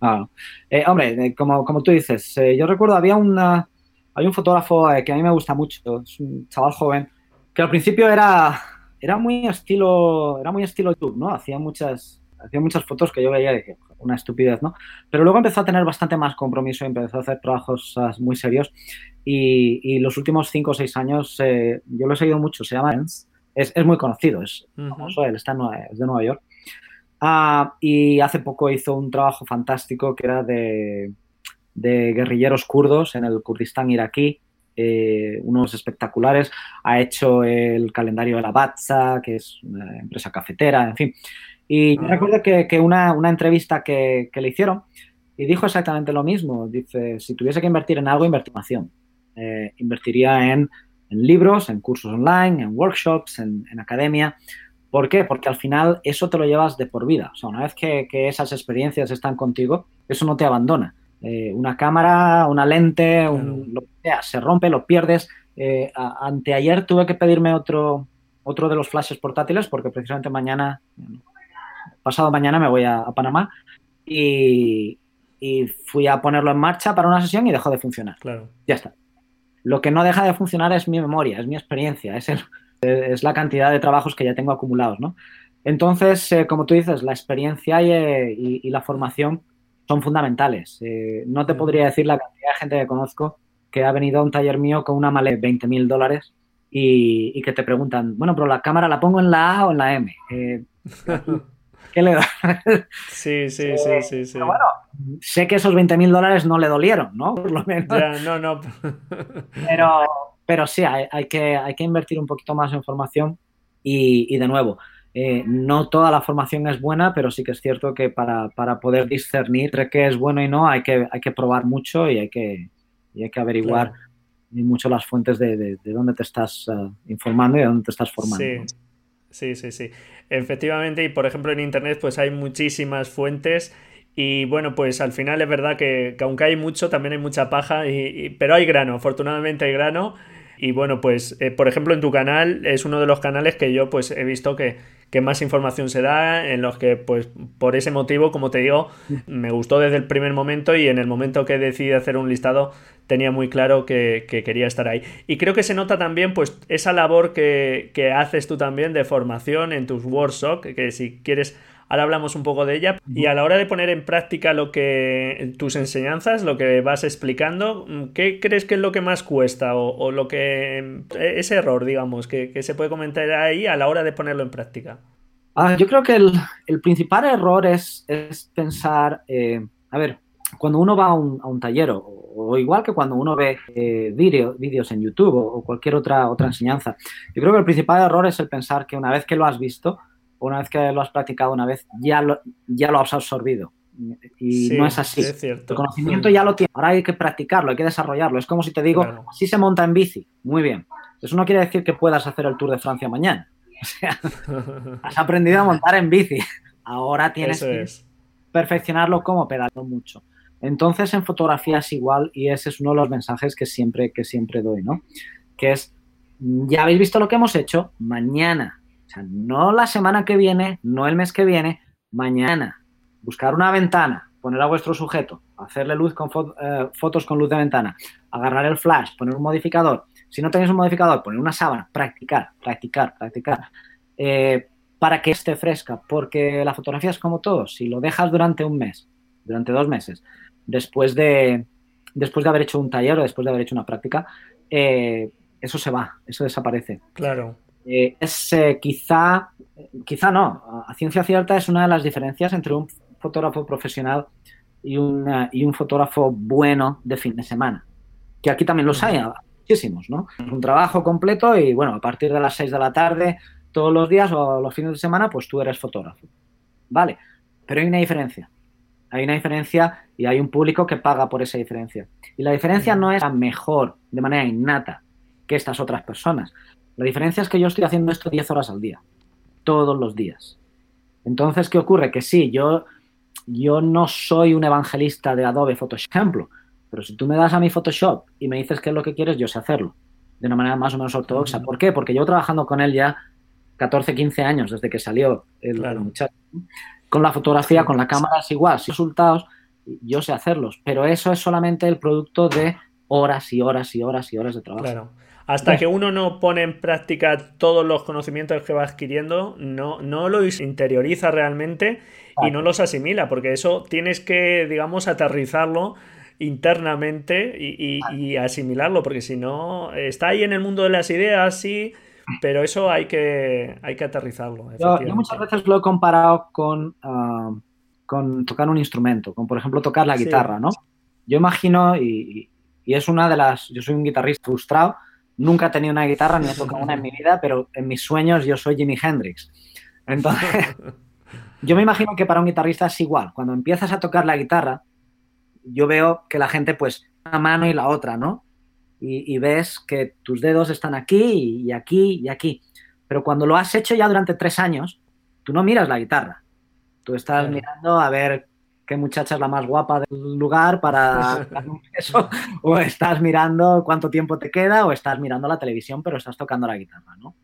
Ah, eh, hombre, eh, como, como, tú dices, eh, yo recuerdo había una, hay un fotógrafo que a mí me gusta mucho, es un chaval joven, que al principio era era muy estilo, era muy estilo YouTube, ¿no? Hacía muchas, hacía muchas fotos que yo veía y una estupidez, ¿no? Pero luego empezó a tener bastante más compromiso y empezó a hacer trabajos muy serios. Y, los últimos cinco o seis años, eh, yo lo he seguido mucho, se llama es, es muy conocido, es famoso, él está es de Nueva York. Ah, y hace poco hizo un trabajo fantástico que era de, de guerrilleros kurdos en el Kurdistán iraquí eh, unos espectaculares. Ha hecho el calendario de la Batza, que es una empresa cafetera, en fin. Y ah. recuerdo que, una, entrevista que, le hicieron y dijo exactamente lo mismo. Dice, si tuviese que invertir en algo, invertiría eh, invertiría en, libros, en cursos online, en workshops, en, academia. ¿Por qué? Porque al final eso te lo llevas de por vida. O sea, una vez que, que esas experiencias están contigo, eso no te abandona. Eh, una cámara, una lente, lo que sea, se rompe, lo pierdes. Eh, anteayer tuve que pedirme otro, otro de los flashes portátiles porque precisamente mañana, pasado mañana me voy a, Panamá y, fui a ponerlo en marcha para una sesión y dejó de funcionar. Claro. Ya está. Lo que no deja de funcionar es mi memoria, es mi experiencia, es, es la cantidad de trabajos que ya tengo acumulados, ¿no? Entonces, eh, como tú dices, la experiencia y la formación son fundamentales. Eh, no te podría decir la cantidad de gente que conozco que ha venido a un taller mío con una maleta de 20 mil dólares y, que te preguntan, bueno, pero la cámara la pongo en la A o en la M. Eh, ¿Qué le da? sí, sí, sí, sí, sí. bueno, sé que esos 20 mil dólares no le dolieron, ¿no? Por lo menos. Ya, no, no. pero, pero sí, hay, que, hay que invertir un poquito más en formación y, y de nuevo, eh, no toda la formación es buena, pero sí que es cierto que para, poder discernir entre qué es bueno y no hay que, hay que probar mucho y hay que, hay que averiguar mucho las fuentes de, dónde te estás eh, informando y de dónde te estás formando. Sí. sí, sí, Efectivamente, y por ejemplo en Internet pues hay muchísimas fuentes y bueno, pues al final es verdad que, aunque hay mucho, también hay mucha paja, y, pero hay grano, afortunadamente hay grano. Y bueno, pues eh, por ejemplo en tu canal es uno de los canales que yo pues he visto que, que más información se da, en los que pues por ese motivo, como te digo, me gustó desde el primer momento y en el momento que decidí hacer un listado tenía muy claro que, quería estar ahí. Y creo que se nota también pues esa labor que, que haces tú también de formación en tus workshops, que si quieres Ahora hablamos un poco de ella. Y a la hora de poner en práctica lo que tus enseñanzas, lo que vas explicando, ¿qué crees que es lo que más cuesta? O, lo que. ese error, digamos, que, se puede comentar ahí a la hora de ponerlo en práctica. Ah, yo creo que el, principal error es, pensar. Eh, a ver, cuando uno va a un, taller, o, igual que cuando uno ve eh, vídeos en YouTube o, cualquier otra, otra enseñanza, yo creo que el principal error es el pensar que una vez que lo has visto, una vez que lo has practicado una vez, ya lo, ya lo has absorbido. Y no es así. el conocimiento ya lo tiene. Ahora hay que practicarlo, hay que desarrollarlo. Es como si te digo, así se monta en bici. Muy bien. Eso no quiere decir que puedas hacer el Tour de Francia mañana. O sea, has aprendido a montar en bici. Ahora tienes que perfeccionarlo como pedalo mucho. Entonces en fotografía es igual y ese es uno de los mensajes que siempre, que siempre doy, ¿no? Que es, ya habéis visto lo que hemos hecho, mañana, no la semana que viene, no el mes que viene, mañana, buscar una ventana, poner a vuestro sujeto, hacerle luz con eh, fotos con luz de ventana, agarrar el flash, poner un modificador. Si no tenéis un modificador, poner una sábana, practicar, practicar, practicar. Eh, para que esté fresca, porque la fotografía es como todo, si lo dejas durante un mes, durante dos meses, después de, después de haber hecho un taller o después de haber hecho una práctica, eh, eso se va, eso desaparece. Claro. Eh, es eh, quizá, quizá no, a ciencia cierta es una de las diferencias entre un fotógrafo profesional y, y un fotógrafo bueno de fin de semana. Que aquí también los hay, muchísimos, ¿no? Es un trabajo completo y bueno, a partir de las 6 de la tarde, todos los días o los fines de semana, pues tú eres fotógrafo. Vale, pero hay una diferencia. Hay una diferencia y hay un público que paga por esa diferencia. Y la diferencia no es la mejor de manera innata que estas otras personas. La diferencia es que yo estoy haciendo esto 10 horas al día, todos los días. Entonces, ¿qué ocurre? Que sí, yo, yo no soy un evangelista de Adobe Photoshop, pero si tú me das a mi Photoshop y me dices qué es lo que quieres, yo sé hacerlo de una manera más o menos ortodoxa. ¿Por qué? Porque llevo trabajando con él ya 14, 15 años desde que salió el, muchacho. Con la fotografía, con la cámara es igual. Si resultados, yo sé hacerlos, pero eso es solamente el producto de horas y horas y horas y horas de trabajo. Claro. Hasta que uno no pone en práctica todos los conocimientos que va adquiriendo, no, no los interioriza realmente y no los asimila, porque eso tienes que, digamos, aterrizarlo internamente y, y asimilarlo, porque si no, está ahí en el mundo de las ideas, sí, pero eso hay que, hay que aterrizarlo. Yo, muchas veces lo he comparado con, ah, con tocar un instrumento, con por ejemplo tocar la guitarra, ¿no? Yo imagino, y, y, es una de las, yo soy un guitarrista frustrado, nunca he tenido una guitarra ni he tocado una en mi vida, pero en mis sueños yo soy Jimi Hendrix. Entonces, yo me imagino que para un guitarrista es igual. Cuando empiezas a tocar la guitarra, yo veo que la gente pues una mano y la otra, ¿no? y, ves que tus dedos están aquí y aquí y aquí. Pero cuando lo has hecho ya durante tres años, tú no miras la guitarra. Tú estás mirando a ver qué muchacha es la más guapa del lugar para eso, o estás mirando cuánto tiempo te queda, o estás mirando la televisión, pero estás tocando la guitarra, ¿no?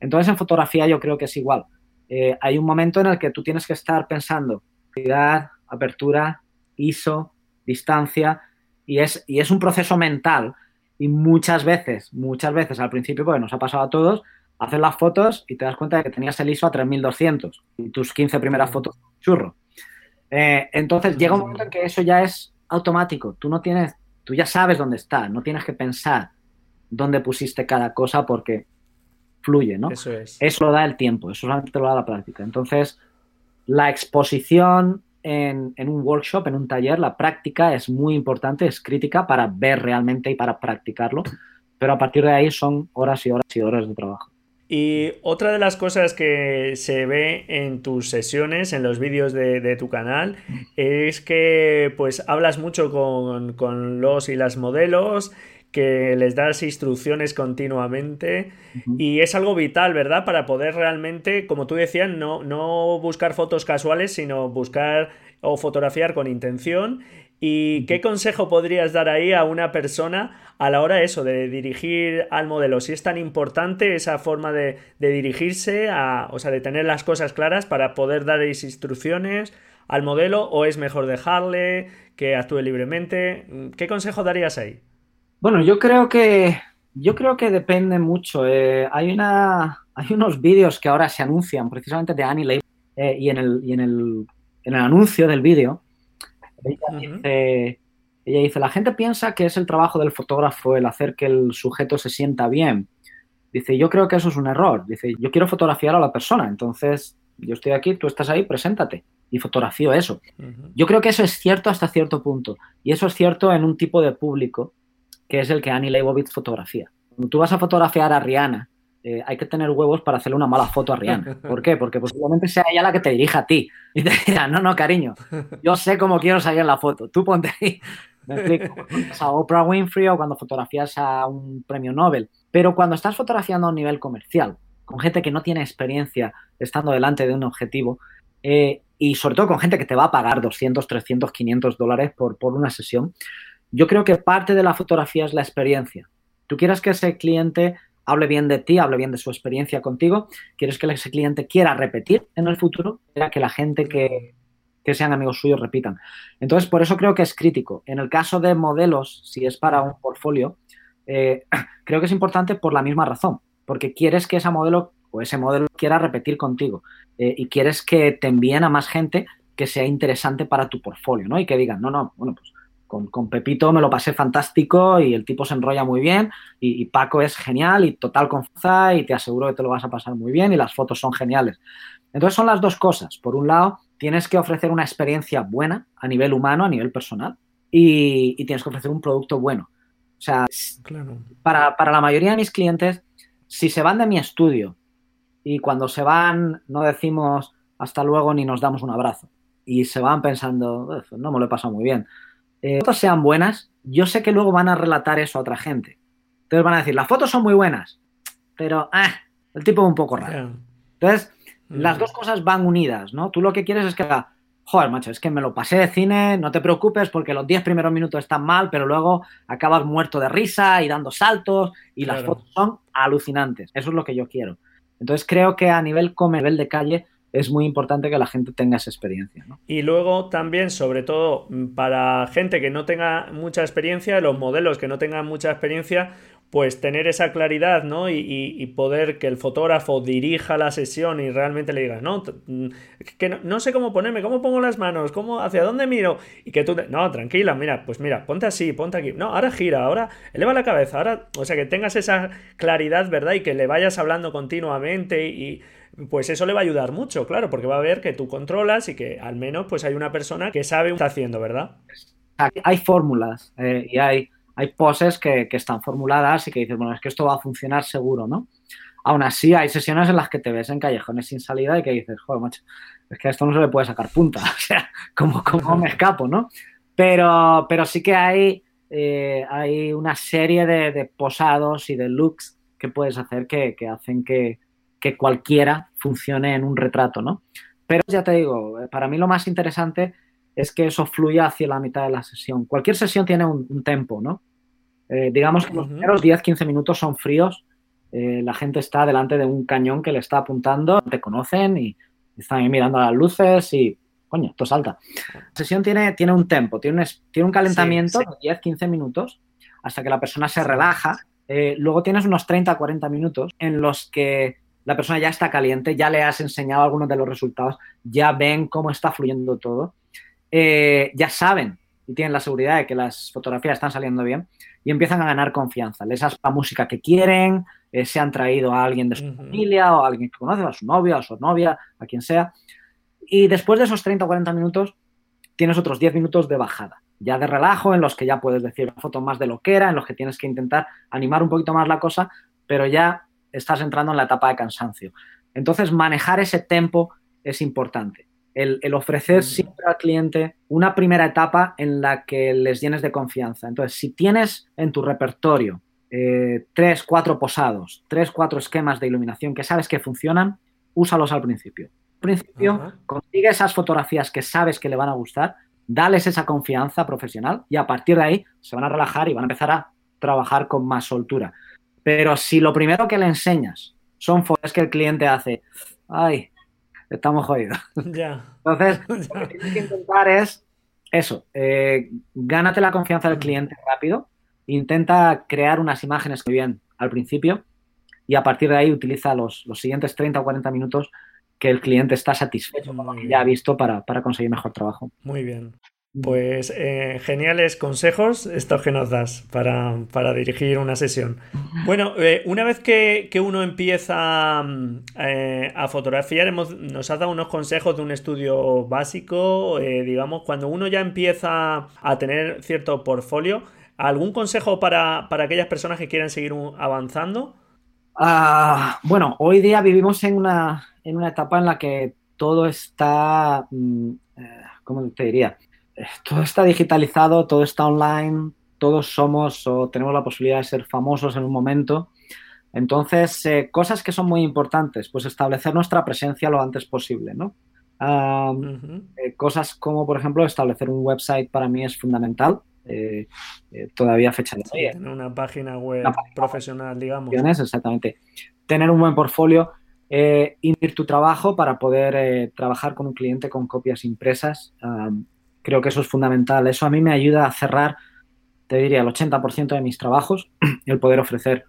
Entonces en fotografía yo creo que es igual. Eh, hay un momento en el que tú tienes que estar pensando, cuidar, apertura, ISO, distancia, y es, y es un proceso mental y muchas veces, muchas veces al principio, porque nos ha pasado a todos, haces las fotos y te das cuenta de que tenías el ISO a 3200 y tus 15 primeras fotos churro. Eh, entonces llega un momento en que eso ya es automático. Tú no tienes, tú ya sabes dónde está, no tienes que pensar dónde pusiste cada cosa porque fluye, ¿no? Eso es. Eso lo da el tiempo, eso solamente lo da la práctica. Entonces, la exposición en, un workshop, en un taller, la práctica es muy importante, es crítica para ver realmente y para practicarlo, pero a partir de ahí son horas y horas y horas de trabajo. Y otra de las cosas que se ve en tus sesiones, en los vídeos de, tu canal, es que pues hablas mucho con, con los y las modelos, que les das instrucciones continuamente y es algo vital, ¿verdad? Para poder realmente, como tú decías, no, no buscar fotos casuales, sino buscar o fotografiar con intención. ¿Y qué consejo podrías dar ahí a una persona a la hora de eso, de dirigir al modelo? Si es tan importante esa forma de, dirigirse, a, o sea, de tener las cosas claras para poder dar instrucciones al modelo, o es mejor dejarle que actúe libremente. ¿Qué consejo darías ahí? Bueno, yo creo que yo creo que depende mucho. Eh, hay una hay unos vídeos que ahora se anuncian precisamente de Annie Leibovitz eh, y, en el, y en, el, en el anuncio del vídeo ella, dice, ella dice, la gente piensa que es el trabajo del fotógrafo el hacer que el sujeto se sienta bien. Dice, yo creo que eso es un error. Dice, yo quiero fotografiar a la persona, entonces yo estoy aquí, tú estás ahí, preséntate y fotografío eso. Yo creo que eso es cierto hasta cierto punto y eso es cierto en un tipo de público que es el que Annie Leibovitz fotografía. Cuando tú vas a fotografiar a Rihanna eh, hay que tener huevos para hacerle una mala foto a Rihanna. ¿Por qué? Porque posiblemente sea ella la que te dirija a ti y te dirá, no, no, cariño, yo sé cómo quiero salir en la foto, tú ponte ahí. Me explico. A Oprah Winfrey o cuando fotografías a un premio Nobel. Pero cuando estás fotografiando a un nivel comercial, con gente que no tiene experiencia estando delante de un objetivo, eh, y sobre todo con gente que te va a pagar 200, 300, 500 dólares por, por una sesión, yo creo que parte de la fotografía es la experiencia. Tú quieres que ese cliente hable bien de ti, hable bien de su experiencia contigo, quieres que ese cliente quiera repetir en el futuro, que la gente que, que sean amigos suyos repitan. Entonces, por eso creo que es crítico. En el caso de modelos, si es para un portfolio, eh, creo que es importante por la misma razón, porque quieres que ese modelo o ese modelo quiera repetir contigo eh, y quieres que te envíen a más gente que sea interesante para tu portfolio, ¿no? Y que digan, no, no, bueno, pues con, Pepito me lo pasé fantástico y el tipo se enrolla muy bien y, Paco es genial y total confianza y te aseguro que te lo vas a pasar muy bien y las fotos son geniales. Entonces son las dos cosas. Por un lado, tienes que ofrecer una experiencia buena a nivel humano, a nivel personal y, tienes que ofrecer un producto bueno. O sea, para, para la mayoría de mis clientes, si se van de mi estudio y cuando se van no decimos hasta luego ni nos damos un abrazo y se van pensando, no me lo he pasado muy bien eh, fotos sean buenas, yo sé que luego van a relatar eso a otra gente. Entonces van a decir, las fotos son muy buenas, pero ah, el tipo es un poco raro. Entonces, mm. las dos cosas van unidas, ¿no? Tú lo que quieres es que joder, macho, es que me lo pasé de cine, no te preocupes porque los 10 primeros minutos están mal, pero luego acabas muerto de risa y dando saltos y las fotos son alucinantes. Eso es lo que yo quiero. Entonces creo que a nivel come, nivel de calle, es muy importante que la gente tenga esa experiencia. Y luego también, sobre todo, para gente que no tenga mucha experiencia, los modelos que no tengan mucha experiencia, pues tener esa claridad, ¿no? Y, poder que el fotógrafo dirija la sesión y realmente le diga, no, mm, que no, sé cómo ponerme, cómo pongo las manos, cómo, hacia dónde miro, y que tú, no, tranquila, mira, pues mira, ponte así, ponte aquí, no, ahora gira, ahora eleva la cabeza, ahora, o sea, que tengas esa claridad, ¿verdad? Y que le vayas hablando continuamente y pues eso le va a ayudar mucho, claro, porque va a ver que tú controlas y que al menos pues hay una persona que sabe lo que está haciendo, ¿verdad? Hay fórmulas eh, y hay, hay poses que, están formuladas y que dices, bueno, es que esto va a funcionar seguro, ¿no? Aún así, hay sesiones en las que te ves en callejones sin salida y que dices, joder, macho, es que a esto no se le puede sacar punta, o sea, ¿cómo, me escapo, no? Pero, pero sí que hay, eh, hay una serie de, posados y de looks que puedes hacer que hacen que, que cualquiera funcione en un retrato, ¿no? Pero ya te digo, eh, para mí lo más interesante es que eso fluya hacia la mitad de la sesión. Cualquier sesión tiene un, tempo, ¿no? Eh, digamos que los primeros 10-15 minutos son fríos, eh, la gente está delante de un cañón que le está apuntando, te conocen y están ahí mirando las luces y, coño, esto salta. La sesión tiene, tiene un tempo, tiene un, tiene un calentamiento de 10-15 minutos hasta que la persona se relaja. luego tienes unos 30-40 minutos en los que la persona ya está caliente, ya le has enseñado algunos de los resultados, ya ven cómo está fluyendo todo, eh, ya saben y tienen la seguridad de que las fotografías están saliendo bien y empiezan a ganar confianza. Les das la música que quieren, eh, se han traído a alguien de su familia o a alguien que conoce, a su novio, a su novia, a quien sea. Y después de esos 30 o 40 minutos, tienes otros 10 minutos de bajada, ya de relajo, en los que ya puedes decir una foto más de lo que era, en los que tienes que intentar animar un poquito más la cosa, pero ya estás entrando en la etapa de cansancio. Entonces, manejar ese tempo es importante. El, ofrecer mm. siempre al cliente una primera etapa en la que les llenes de confianza. Entonces, si tienes en tu repertorio eh, tres, cuatro posados, tres, cuatro esquemas de iluminación que sabes que funcionan, úsalos al principio. Al principio, consigue esas fotografías que sabes que le van a gustar, dales esa confianza profesional y a partir de ahí se van a relajar y van a empezar a trabajar con más soltura. Pero si lo primero que le enseñas son fotos que el cliente hace, ay, estamos jodidos. Entonces, lo que tienes que intentar es eso, eh, gánate la confianza del cliente rápido, intenta crear unas imágenes muy bien al principio y a partir de ahí utiliza los, siguientes 30 o 40 minutos que el cliente está satisfecho con lo que ya ha visto para, para conseguir mejor trabajo. Muy bien. Pues eh, geniales consejos estos que nos das para, dirigir una sesión. Bueno, eh, una vez que, uno empieza mm, eh, a fotografiar, nos has dado unos consejos de un estudio básico, digamos, cuando uno ya empieza a tener cierto portfolio, ¿algún consejo para, aquellas personas que quieran seguir avanzando? Ah, bueno, hoy día vivimos en una, en una etapa en la que todo está, mm, eh, ¿cómo te diría? Todo está digitalizado, todo está online, todos somos o tenemos la posibilidad de ser famosos en un momento. Entonces, eh, cosas que son muy importantes, pues establecer nuestra presencia lo antes posible, ¿no? cosas como, por ejemplo, establecer un website para mí es fundamental. Eh, eh, todavía fecha de hoy. Una página web profesional, digamos. Exactamente. Tener un buen portfolio, eh, ir tu trabajo para poder trabajar con un cliente con copias impresas. Creo que eso es fundamental. Eso a mí me ayuda a cerrar, te diría, el 80% de mis trabajos, el poder ofrecer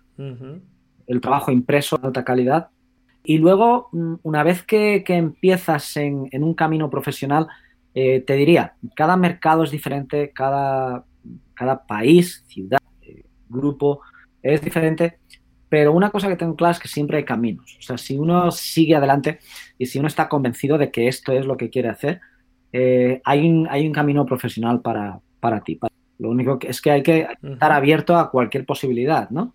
el trabajo impreso de alta calidad. Y luego, mm, una vez que, empiezas en, en un camino profesional, eh, te diría, cada mercado es diferente, cada, cada país, ciudad, eh, grupo es diferente, pero una cosa que tengo clara es que siempre hay caminos. O sea, si uno sigue adelante y si uno está convencido de que esto es lo que quiere hacer, eh, hay, un, hay un camino profesional para, para ti. Lo único que es que hay que estar abierto a cualquier posibilidad, ¿no?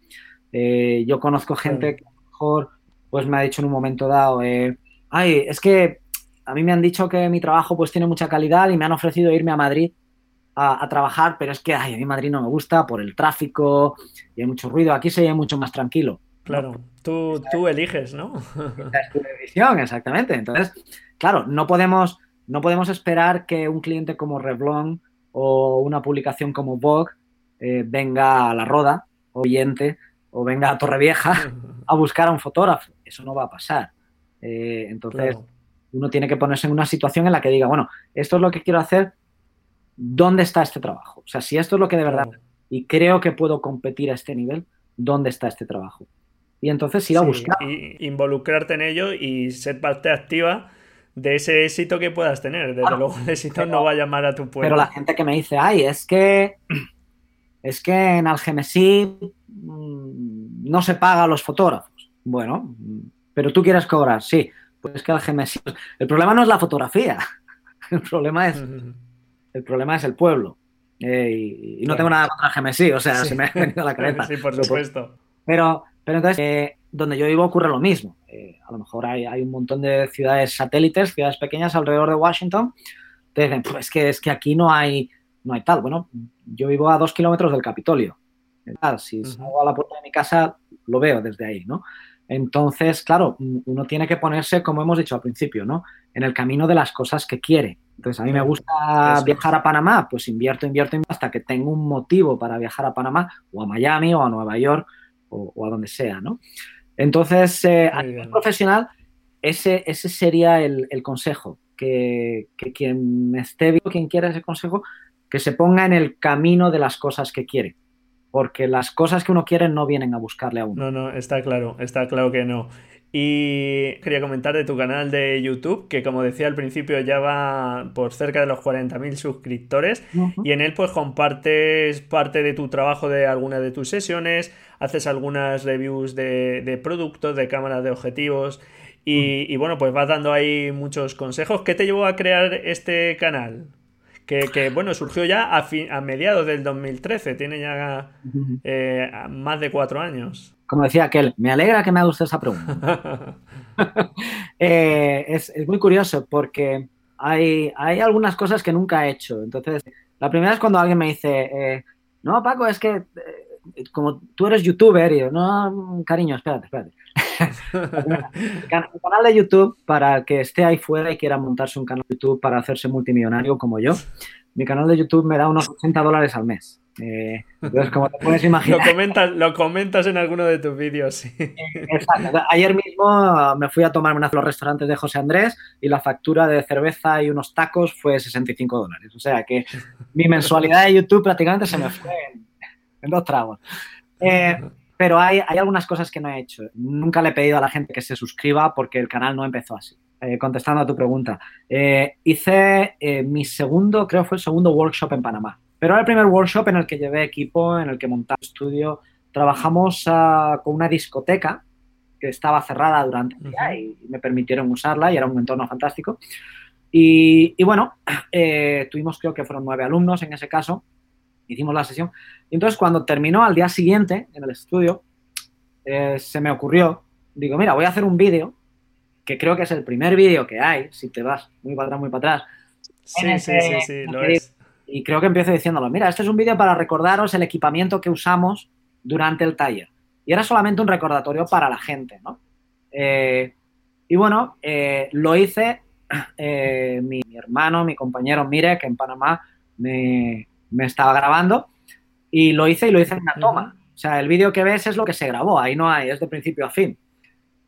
yo conozco gente que a lo mejor pues me ha dicho en un momento dado, ay, es que a mí me han dicho que mi trabajo pues tiene mucha calidad y me han ofrecido irme a Madrid a, trabajar, pero es que ay, a mí Madrid no me gusta por el tráfico y hay mucho ruido. Aquí se ve mucho más tranquilo. Claro, tú, tú eliges, ¿no? es tu decisión, exactamente. Entonces, claro, no podemos, no podemos esperar que un cliente como Revlon o una publicación como Vogue eh, venga a la Roda, o Oyente, o venga a Torrevieja a buscar a un fotógrafo. Eso no va a pasar. Eh, entonces, uno tiene que ponerse en una situación en la que diga, bueno, esto es lo que quiero hacer, ¿dónde está este trabajo? O sea, si esto es lo que de verdad y creo que puedo competir a este nivel, ¿dónde está este trabajo? Y entonces ir a buscar. Y involucrarte en ello y ser parte activa de ese éxito que puedas tener. Desde luego el éxito no va a llamar a tu pueblo. Pero la gente que me dice, ay, es que es que en Algemesí mm, no se paga a los fotógrafos. Bueno, pero tú quieres cobrar, sí. Pues que Algemesí. El problema no es la fotografía. El problema es. El problema es el pueblo. Eh, y, no tengo nada contra Algemesí, o sea, se me ha venido a la cabeza. Sí, por supuesto. Pero, pero entonces, eh, donde yo vivo ocurre lo mismo. Eh, a lo mejor hay, hay, un montón de ciudades satélites, ciudades pequeñas alrededor de Washington. Te dicen, pues que es que aquí no hay, no hay tal. Bueno, yo vivo a dos kilómetros del Capitolio. Si salgo a la puerta de mi casa, lo veo desde ahí, ¿no? Entonces, claro, uno tiene que ponerse, como hemos dicho al principio, ¿no? En el camino de las cosas que quiere. Entonces, a mí me gusta viajar a Panamá, pues invierto, invierto, hasta que tengo un motivo para viajar a Panamá, o a Miami, o a Nueva York, o, a donde sea, ¿no? Entonces, eh, a nivel profesional, ese, ese sería el, consejo, que, que, quien esté vivo, quien quiera ese consejo, que se ponga en el camino de las cosas que quiere porque las cosas que uno quiere no vienen a buscarle a uno. No, no, está claro, está claro que no. Y quería comentar de tu canal de YouTube, que como decía al principio ya va por cerca de los 40.000 suscriptores y en él pues compartes parte de tu trabajo de alguna de tus sesiones, haces algunas reviews de, productos, de cámaras de objetivos y, y, bueno, pues vas dando ahí muchos consejos. ¿Qué te llevó a crear este canal? que, bueno, surgió ya a, a, mediados del 2013, tiene ya eh, más de cuatro años. Como decía aquel, me alegra que me haga usted esa pregunta. Eh, es, muy curioso porque hay, hay, algunas cosas que nunca he hecho. Entonces, la primera es cuando alguien me dice, eh, no, Paco, es que como tú eres youtuber, y yo, no, cariño, espérate, espérate. el canal de YouTube, para el que esté ahí fuera y quiera montarse un canal de YouTube para hacerse multimillonario como yo, mi canal de YouTube me da unos 80 dólares al mes. Eh, entonces, como te puedes imaginar. Lo comentas, lo comentas en alguno de tus vídeos, sí. Ayer mismo me fui a tomarme una de los restaurantes de José Andrés y la factura de cerveza y unos tacos fue 65 dólares. O sea que mi mensualidad de YouTube prácticamente se me fue en, dos tragos. Eh, pero hay, algunas cosas que no he hecho. Nunca le he pedido a la gente que se suscriba porque el canal no empezó así. Eh, contestando a tu pregunta, hice mi segundo, creo fue el segundo workshop en Panamá. Pero era el primer workshop en el que llevé equipo, en el que montaba estudio. Trabajamos ah, con una discoteca que estaba cerrada durante el día y me permitieron usarla y era un entorno fantástico. Y, y bueno, tuvimos creo que fueron nueve alumnos en ese caso hicimos la sesión. Y entonces cuando terminó al día siguiente en el estudio, eh, se me ocurrió, digo, mira, voy a hacer un vídeo, que creo que es el primer vídeo que hay, si te vas muy para atrás, muy para atrás. Sí, sí, sí, sí, lo es. Y creo que empiezo diciéndolo, mira, este es un vídeo para recordaros el equipamiento que usamos durante el taller. Y era solamente un recordatorio para la gente, ¿no? Eh, y bueno, eh, lo hice, eh, mi, hermano, mi compañero Mire, que en Panamá me, estaba grabando, y lo hice y lo hice en una toma. O sea, el vídeo que ves es lo que se grabó, ahí no hay, es de principio a fin.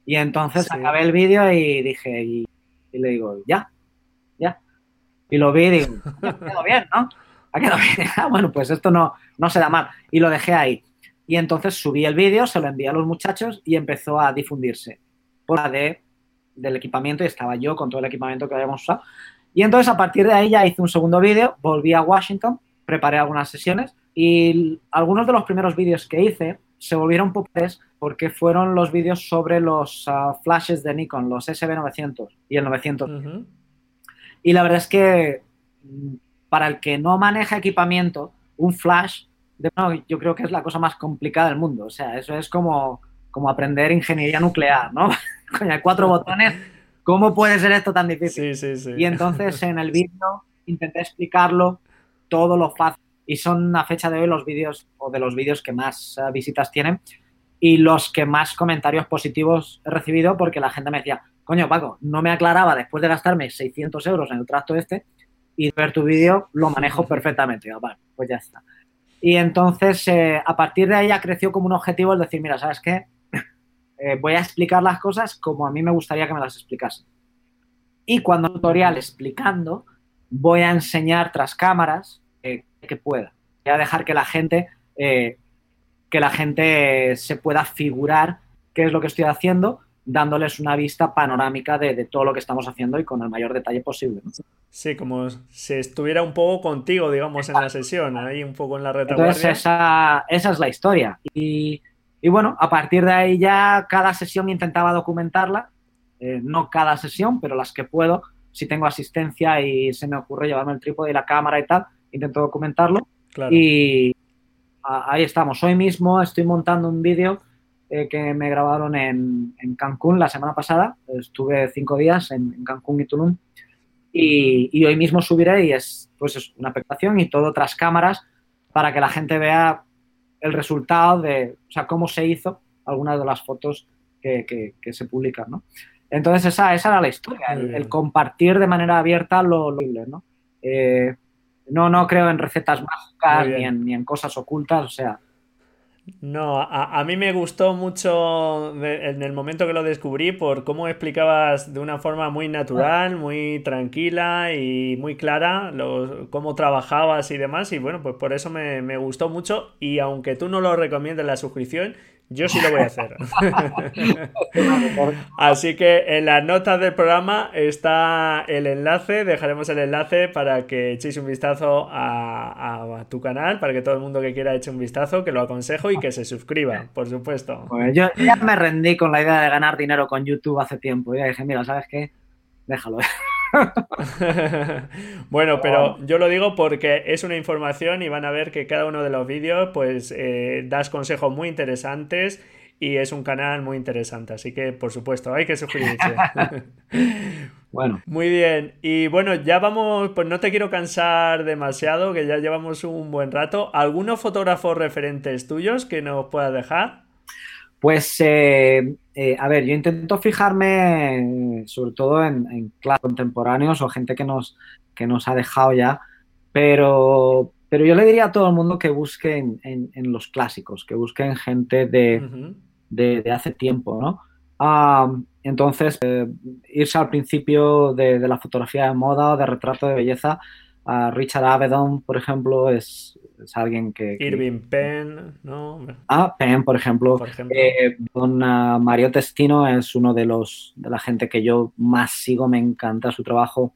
Y entonces acabé el vídeo y dije, y, le digo, ya. Y lo vi y digo, ha quedado bien, ¿no? Ha quedado bien. Ah, bueno, pues esto no, no se da mal. Y lo dejé ahí. Y entonces subí el vídeo, se lo envié a los muchachos y empezó a difundirse por la de, del equipamiento y estaba yo con todo el equipamiento que habíamos usado. Y entonces a partir de ahí ya hice un segundo vídeo, volví a Washington, preparé algunas sesiones y algunos de los primeros vídeos que hice se volvieron populares porque fueron los vídeos sobre los ah, flashes de Nikon, los SB900 y el 900. Y la verdad es que mm, para el que no maneja equipamiento, un flash yo creo que es la cosa más complicada del mundo. O sea, eso es como, como aprender ingeniería nuclear, ¿no? Con cuatro botones, ¿cómo puede ser esto tan difícil? Sí, sí, sí. Y entonces en el vídeo intenté explicarlo todo lo fácil. Y son a fecha de hoy los vídeos o de los vídeos que más eh, visitas tienen y los que más comentarios positivos he recibido porque la gente me decía, coño Paco, no me aclaraba después de gastarme 600 euros en el tracto este y ver tu vídeo lo manejo perfectamente. vale, pues ya está. Y entonces, eh, a partir de ahí ya creció como un objetivo el decir, mira, ¿sabes qué? Eh, voy a explicar las cosas como a mí me gustaría que me las explicasen. Y cuando tutorial explicando, voy a enseñar tras cámaras eh, que pueda. Voy a dejar que la gente, que la gente se pueda figurar qué es lo que estoy haciendo dándoles una vista panorámica de, todo lo que estamos haciendo y con el mayor detalle posible. Sí, como si estuviera un poco contigo, digamos, en la sesión, ahí un poco en la retaguardia. Entonces, esa, esa es la historia. Y, bueno, a partir de ahí ya cada sesión intentaba documentarla, eh, no cada sesión, pero las que puedo. Si tengo asistencia y se me ocurre llevarme el trípode y la cámara y tal, intento documentarlo. Y ahí estamos. Hoy mismo estoy montando un vídeo eh, que me grabaron en, Cancún la semana pasada. Estuve cinco días en, Cancún y Tulum. Y, hoy mismo subiré y es pues es una expectación y todo tras cámaras para que la gente vea el resultado de, o sea, cómo se hizo algunas de las fotos que, se publican, ¿no? Entonces esa, esa era la historia, el, compartir de manera abierta lo, lo ¿no? Eh, no, no creo en recetas mágicas ni en, ni en cosas ocultas, o sea, no, a, mí me gustó mucho en el momento que lo descubrí por cómo explicabas de una forma muy natural, muy tranquila y muy clara cómo trabajabas y demás. Y bueno, pues por eso me, me gustó mucho. Y aunque tú no lo recomiendes la suscripción, yo sí lo voy a hacer. Así que en las notas del programa está el enlace, dejaremos el enlace para que echéis un vistazo a, tu canal, para que todo el mundo que quiera eche un vistazo, que lo aconsejo y que se suscriba, por supuesto. Pues yo ya me rendí con la idea de ganar dinero con YouTube hace tiempo. Ya dije, mira, ¿sabes qué? Déjalo. bueno, pero yo lo digo porque es una información y van a ver que cada uno de los vídeos pues eh, das consejos muy interesantes y es un canal muy interesante, así que por supuesto hay que suscribirse. bueno. Muy bien, y bueno, ya vamos, pues no te quiero cansar demasiado, que ya llevamos un buen rato. ¿Algunos fotógrafos referentes tuyos que nos puedas dejar? Pues, eh, eh, a ver, yo intento fijarme sobre todo en, en contemporáneos o gente que nos, que nos ha dejado ya, pero, pero yo le diría a todo el mundo que busque en, los clásicos, que busquen gente de, hace tiempo, ¿no? Ah, entonces, eh, irse al principio de, de, la fotografía de moda o de retrato de belleza, a Richard Avedon, por ejemplo, es, es alguien que... Irving Penn, ¿no? Ah, Penn, por ejemplo. Eh, don Mario Testino es uno de los de la gente que yo más sigo, me encanta su trabajo.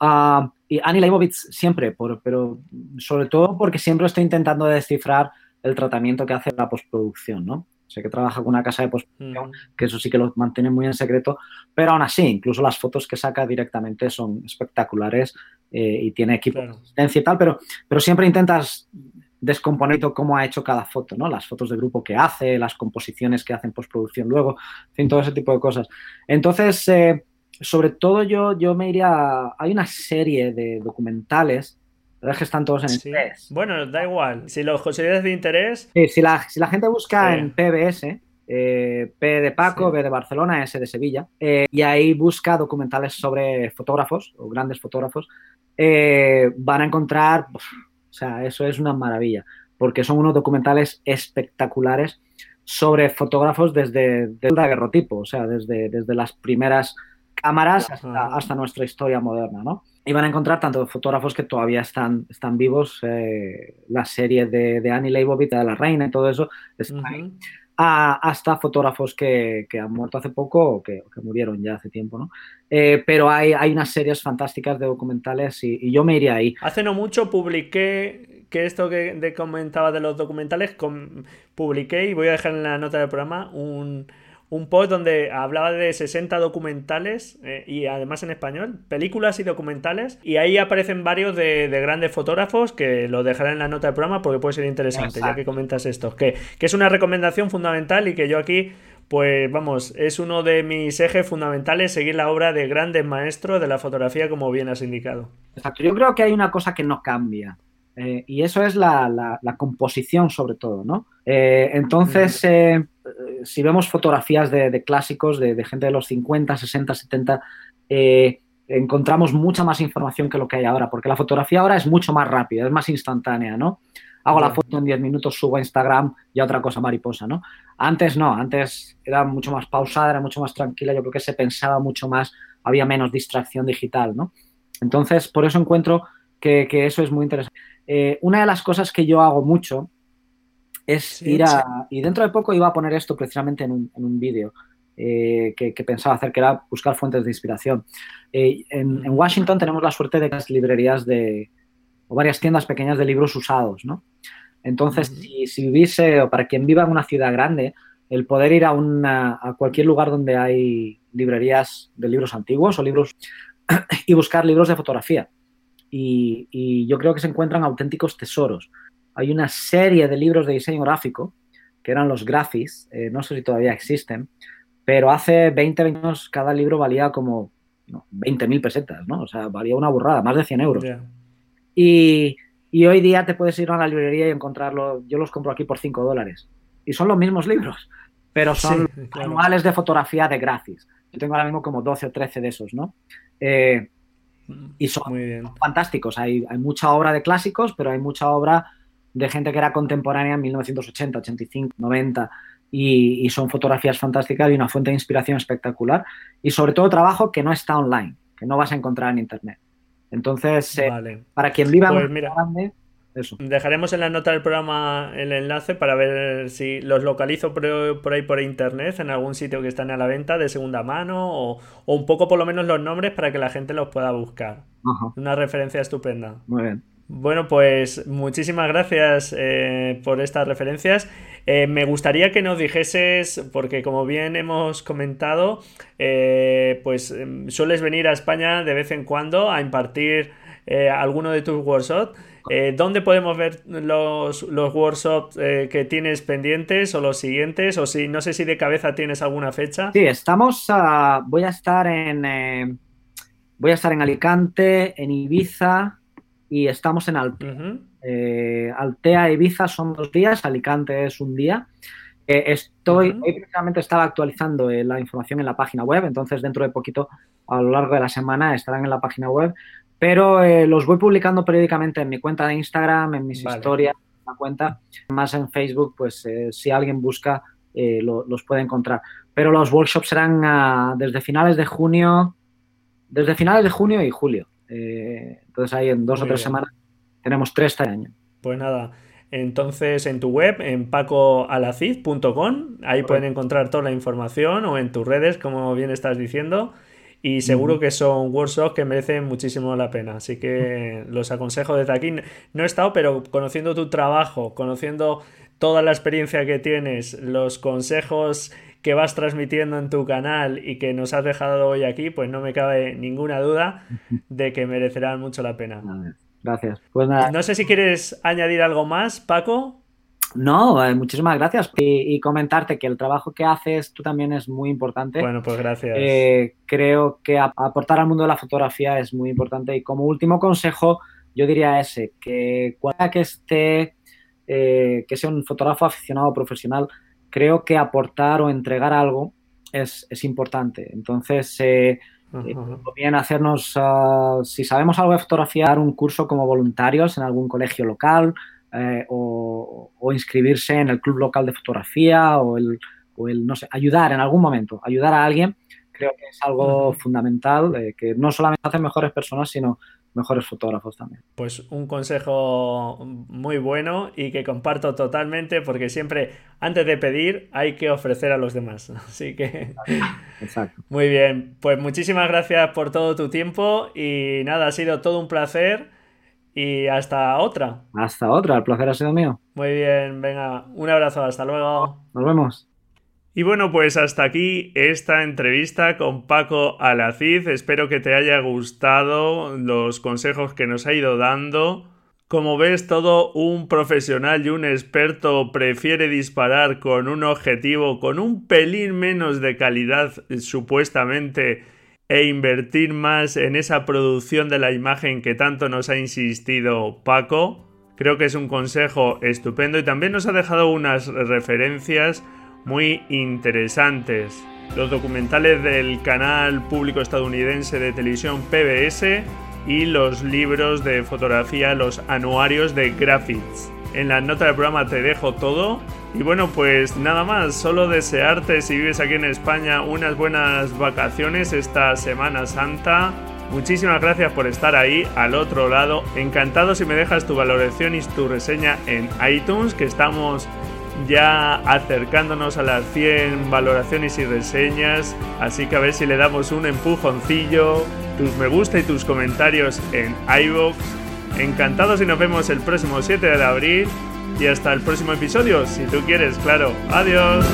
Ah, y Annie Leibovitz siempre, pero sobre todo porque siempre estoy intentando descifrar el tratamiento que hace la postproducción, ¿no? Sé que trabaja con una casa de postproducción, que eso sí que lo mantiene muy en secreto, pero aún así, incluso las fotos que saca directamente son espectaculares eh, y tiene equipo de asistencia y tal, pero, pero siempre intentas descomponer cómo ha hecho cada foto, ¿no? Las fotos de grupo que hace, las composiciones que hace en postproducción luego, en fin, todo ese tipo de cosas. Entonces, eh, sobre todo yo, yo me iría, hay una serie de documentales, que están todos en inglés. Bueno, da igual, si los consideras de interés... si, la, si la gente busca en PBS, eh, P de Paco, B de Barcelona, S de Sevilla, eh, y ahí busca documentales sobre fotógrafos o grandes fotógrafos, eh, van a encontrar, o sea, eso es una maravilla, porque son unos documentales espectaculares sobre fotógrafos desde, el daguerrotipo, o sea, desde, desde las primeras cámaras hasta, nuestra historia moderna, ¿no? Y van a encontrar tanto fotógrafos que todavía están, están vivos, la serie de, de Annie Leibovitz, de La Reina y todo eso, hasta fotógrafos que, han muerto hace poco o que, murieron ya hace tiempo, ¿no? Eh, pero hay, hay unas series fantásticas de documentales y, yo me iría ahí. Hace no mucho publiqué que esto que comentaba de los documentales, publiqué y voy a dejar en la nota del programa un, un post donde hablaba de 60 documentales eh, y además en español, películas y documentales. Y ahí aparecen varios de, grandes fotógrafos que lo dejaré en la nota del programa porque puede ser interesante, ya que comentas esto. Que, que es una recomendación fundamental y que yo aquí pues vamos, es uno de mis ejes fundamentales seguir la obra de grandes maestros de la fotografía, como bien has indicado. Exacto, yo creo que hay una cosa que no cambia. Eh, y eso es la, composición sobre todo, ¿no? Eh, entonces, si vemos fotografías de, clásicos, de, gente de los 50, 60, 70, encontramos mucha más información que lo que hay ahora, porque la fotografía ahora es mucho más rápida, es más instantánea, ¿no? Hago la foto en 10 minutos, subo a Instagram y otra cosa mariposa, ¿no? Antes no, antes era mucho más pausada, era mucho más tranquila, yo creo que se pensaba mucho más, había menos distracción digital, ¿no? Entonces, por eso encuentro que, eso es muy interesante. Eh, una de las cosas que yo hago mucho es ir a... Y dentro de poco iba a poner esto precisamente en un, vídeo eh, que, pensaba hacer, que era buscar fuentes de inspiración. Eh, en, Washington tenemos la suerte de que las librerías de... o varias tiendas pequeñas de libros usados, ¿no? Entonces, si, si, viviese, o para quien viva en una ciudad grande, el poder ir a, una, a cualquier lugar donde hay librerías de libros antiguos o libros y buscar libros de fotografía. Y, y, yo creo que se encuentran auténticos tesoros hay una serie de libros de diseño gráfico, que eran los Graphics, eh, no sé si todavía existen, pero hace 20 años cada libro valía como no, 20.000 pesetas, ¿no? O sea, valía una burrada, más de 100 euros. Y, hoy día te puedes ir a la librería y encontrarlo, yo los compro aquí por 5 dólares. Y son los mismos libros, pero son manuales de fotografía de Graphics. Yo tengo ahora mismo como 12 o 13 de esos, ¿no? Eh, mm, y son, fantásticos. Hay, hay mucha obra de clásicos, pero hay mucha obra de gente que era contemporánea en 1980, 85, 90 y, son fotografías fantásticas y una fuente de inspiración espectacular y sobre todo trabajo que no está online, que no vas a encontrar en internet. Entonces, eh, para quien viva pues en grande, eso. Dejaremos en la nota del programa el enlace para ver si los localizo por, ahí por internet, en algún sitio que están a la venta de segunda mano o, un poco por lo menos los nombres para que la gente los pueda buscar. Una referencia estupenda. Muy bien. Bueno, pues muchísimas gracias eh, por estas referencias. Eh, me gustaría que nos dijeses, porque como bien hemos comentado, eh, pues em, sueles venir a España de vez en cuando a impartir alguno de tus workshops. ¿Dónde podemos ver los, los workshops que tienes pendientes o los siguientes? O si no sé si de cabeza tienes alguna fecha. Sí, estamos. voy a estar en. voy a estar en Alicante, en Ibiza, y estamos en Altea. Eh, Altea e Ibiza son dos días, Alicante es un día. Eh, estoy, hoy precisamente estaba actualizando eh, la información en la página web, entonces dentro de poquito, a lo largo de la semana, estarán en la página web, pero los voy publicando periódicamente en mi cuenta de Instagram, en mis historias, en la cuenta, más en Facebook, pues si alguien busca, los puede encontrar. Pero los workshops serán ah, desde finales de junio, desde finales de junio y julio. Eh, entonces ahí en dos o tres semanas tenemos tres este año. Pues nada, entonces en tu web, en pacoalacid.com, ahí pueden encontrar toda la información o en tus redes, como bien estás diciendo. Y seguro que son workshops que merecen muchísimo la pena. Así que los aconsejo desde aquí. No he estado, pero conociendo tu trabajo, conociendo toda la experiencia que tienes, los consejos que vas transmitiendo en tu canal y que nos has dejado hoy aquí, pues no me cabe ninguna duda de que merecerán mucho la pena. gracias. Pues No sé si quieres añadir algo más, Paco. No, eh, muchísimas gracias y, comentarte que el trabajo que haces tú también es muy importante. Bueno, pues gracias. Eh, creo que aportar al mundo de la fotografía es muy importante y como último consejo yo diría ese, que cualquiera que esté, eh, que sea un fotógrafo aficionado o profesional, creo que aportar o entregar algo es, importante. Entonces, bien hacernos, ah, si sabemos algo de fotografía, dar un curso como voluntarios en algún colegio local, eh, o, inscribirse en el club local de fotografía o el, no sé, ayudar en algún momento, ayudar a alguien, creo que es algo fundamental, eh, que no solamente hacen mejores personas, sino mejores fotógrafos también. Pues un consejo muy bueno y que comparto totalmente porque siempre antes de pedir hay que ofrecer a los demás. Así que... Exacto. Muy bien, pues muchísimas gracias por todo tu tiempo y nada, ha sido todo un placer y hasta otra. Hasta otra, el placer ha sido mío. Muy bien, venga, un abrazo, hasta luego. Nos vemos. Y bueno, pues hasta aquí esta entrevista con Paco Alacid. Espero que te haya gustado los consejos que nos ha ido dando. Como ves, todo un profesional y un experto prefiere disparar con un objetivo con un pelín menos de calidad supuestamente e invertir más en esa producción de la imagen que tanto nos ha insistido Paco. Creo que es un consejo estupendo y también nos ha dejado unas referencias muy interesantes. Los documentales del canal público estadounidense de televisión PBS y los libros de fotografía, los anuarios de Graphics. En la nota del programa te dejo todo y bueno, pues nada más, solo desearte si vives aquí en España unas buenas vacaciones esta Semana Santa. Muchísimas gracias por estar ahí al otro lado. Encantado si me dejas tu valoración y tu reseña en iTunes, que estamos ya acercándonos a las 100 valoraciones y reseñas. Así que a ver si le damos un empujoncillo, tus me gusta y tus comentarios en iVoox. Encantado si nos vemos el próximo 7 de abril y hasta el próximo episodio, si tú quieres, claro. Adiós.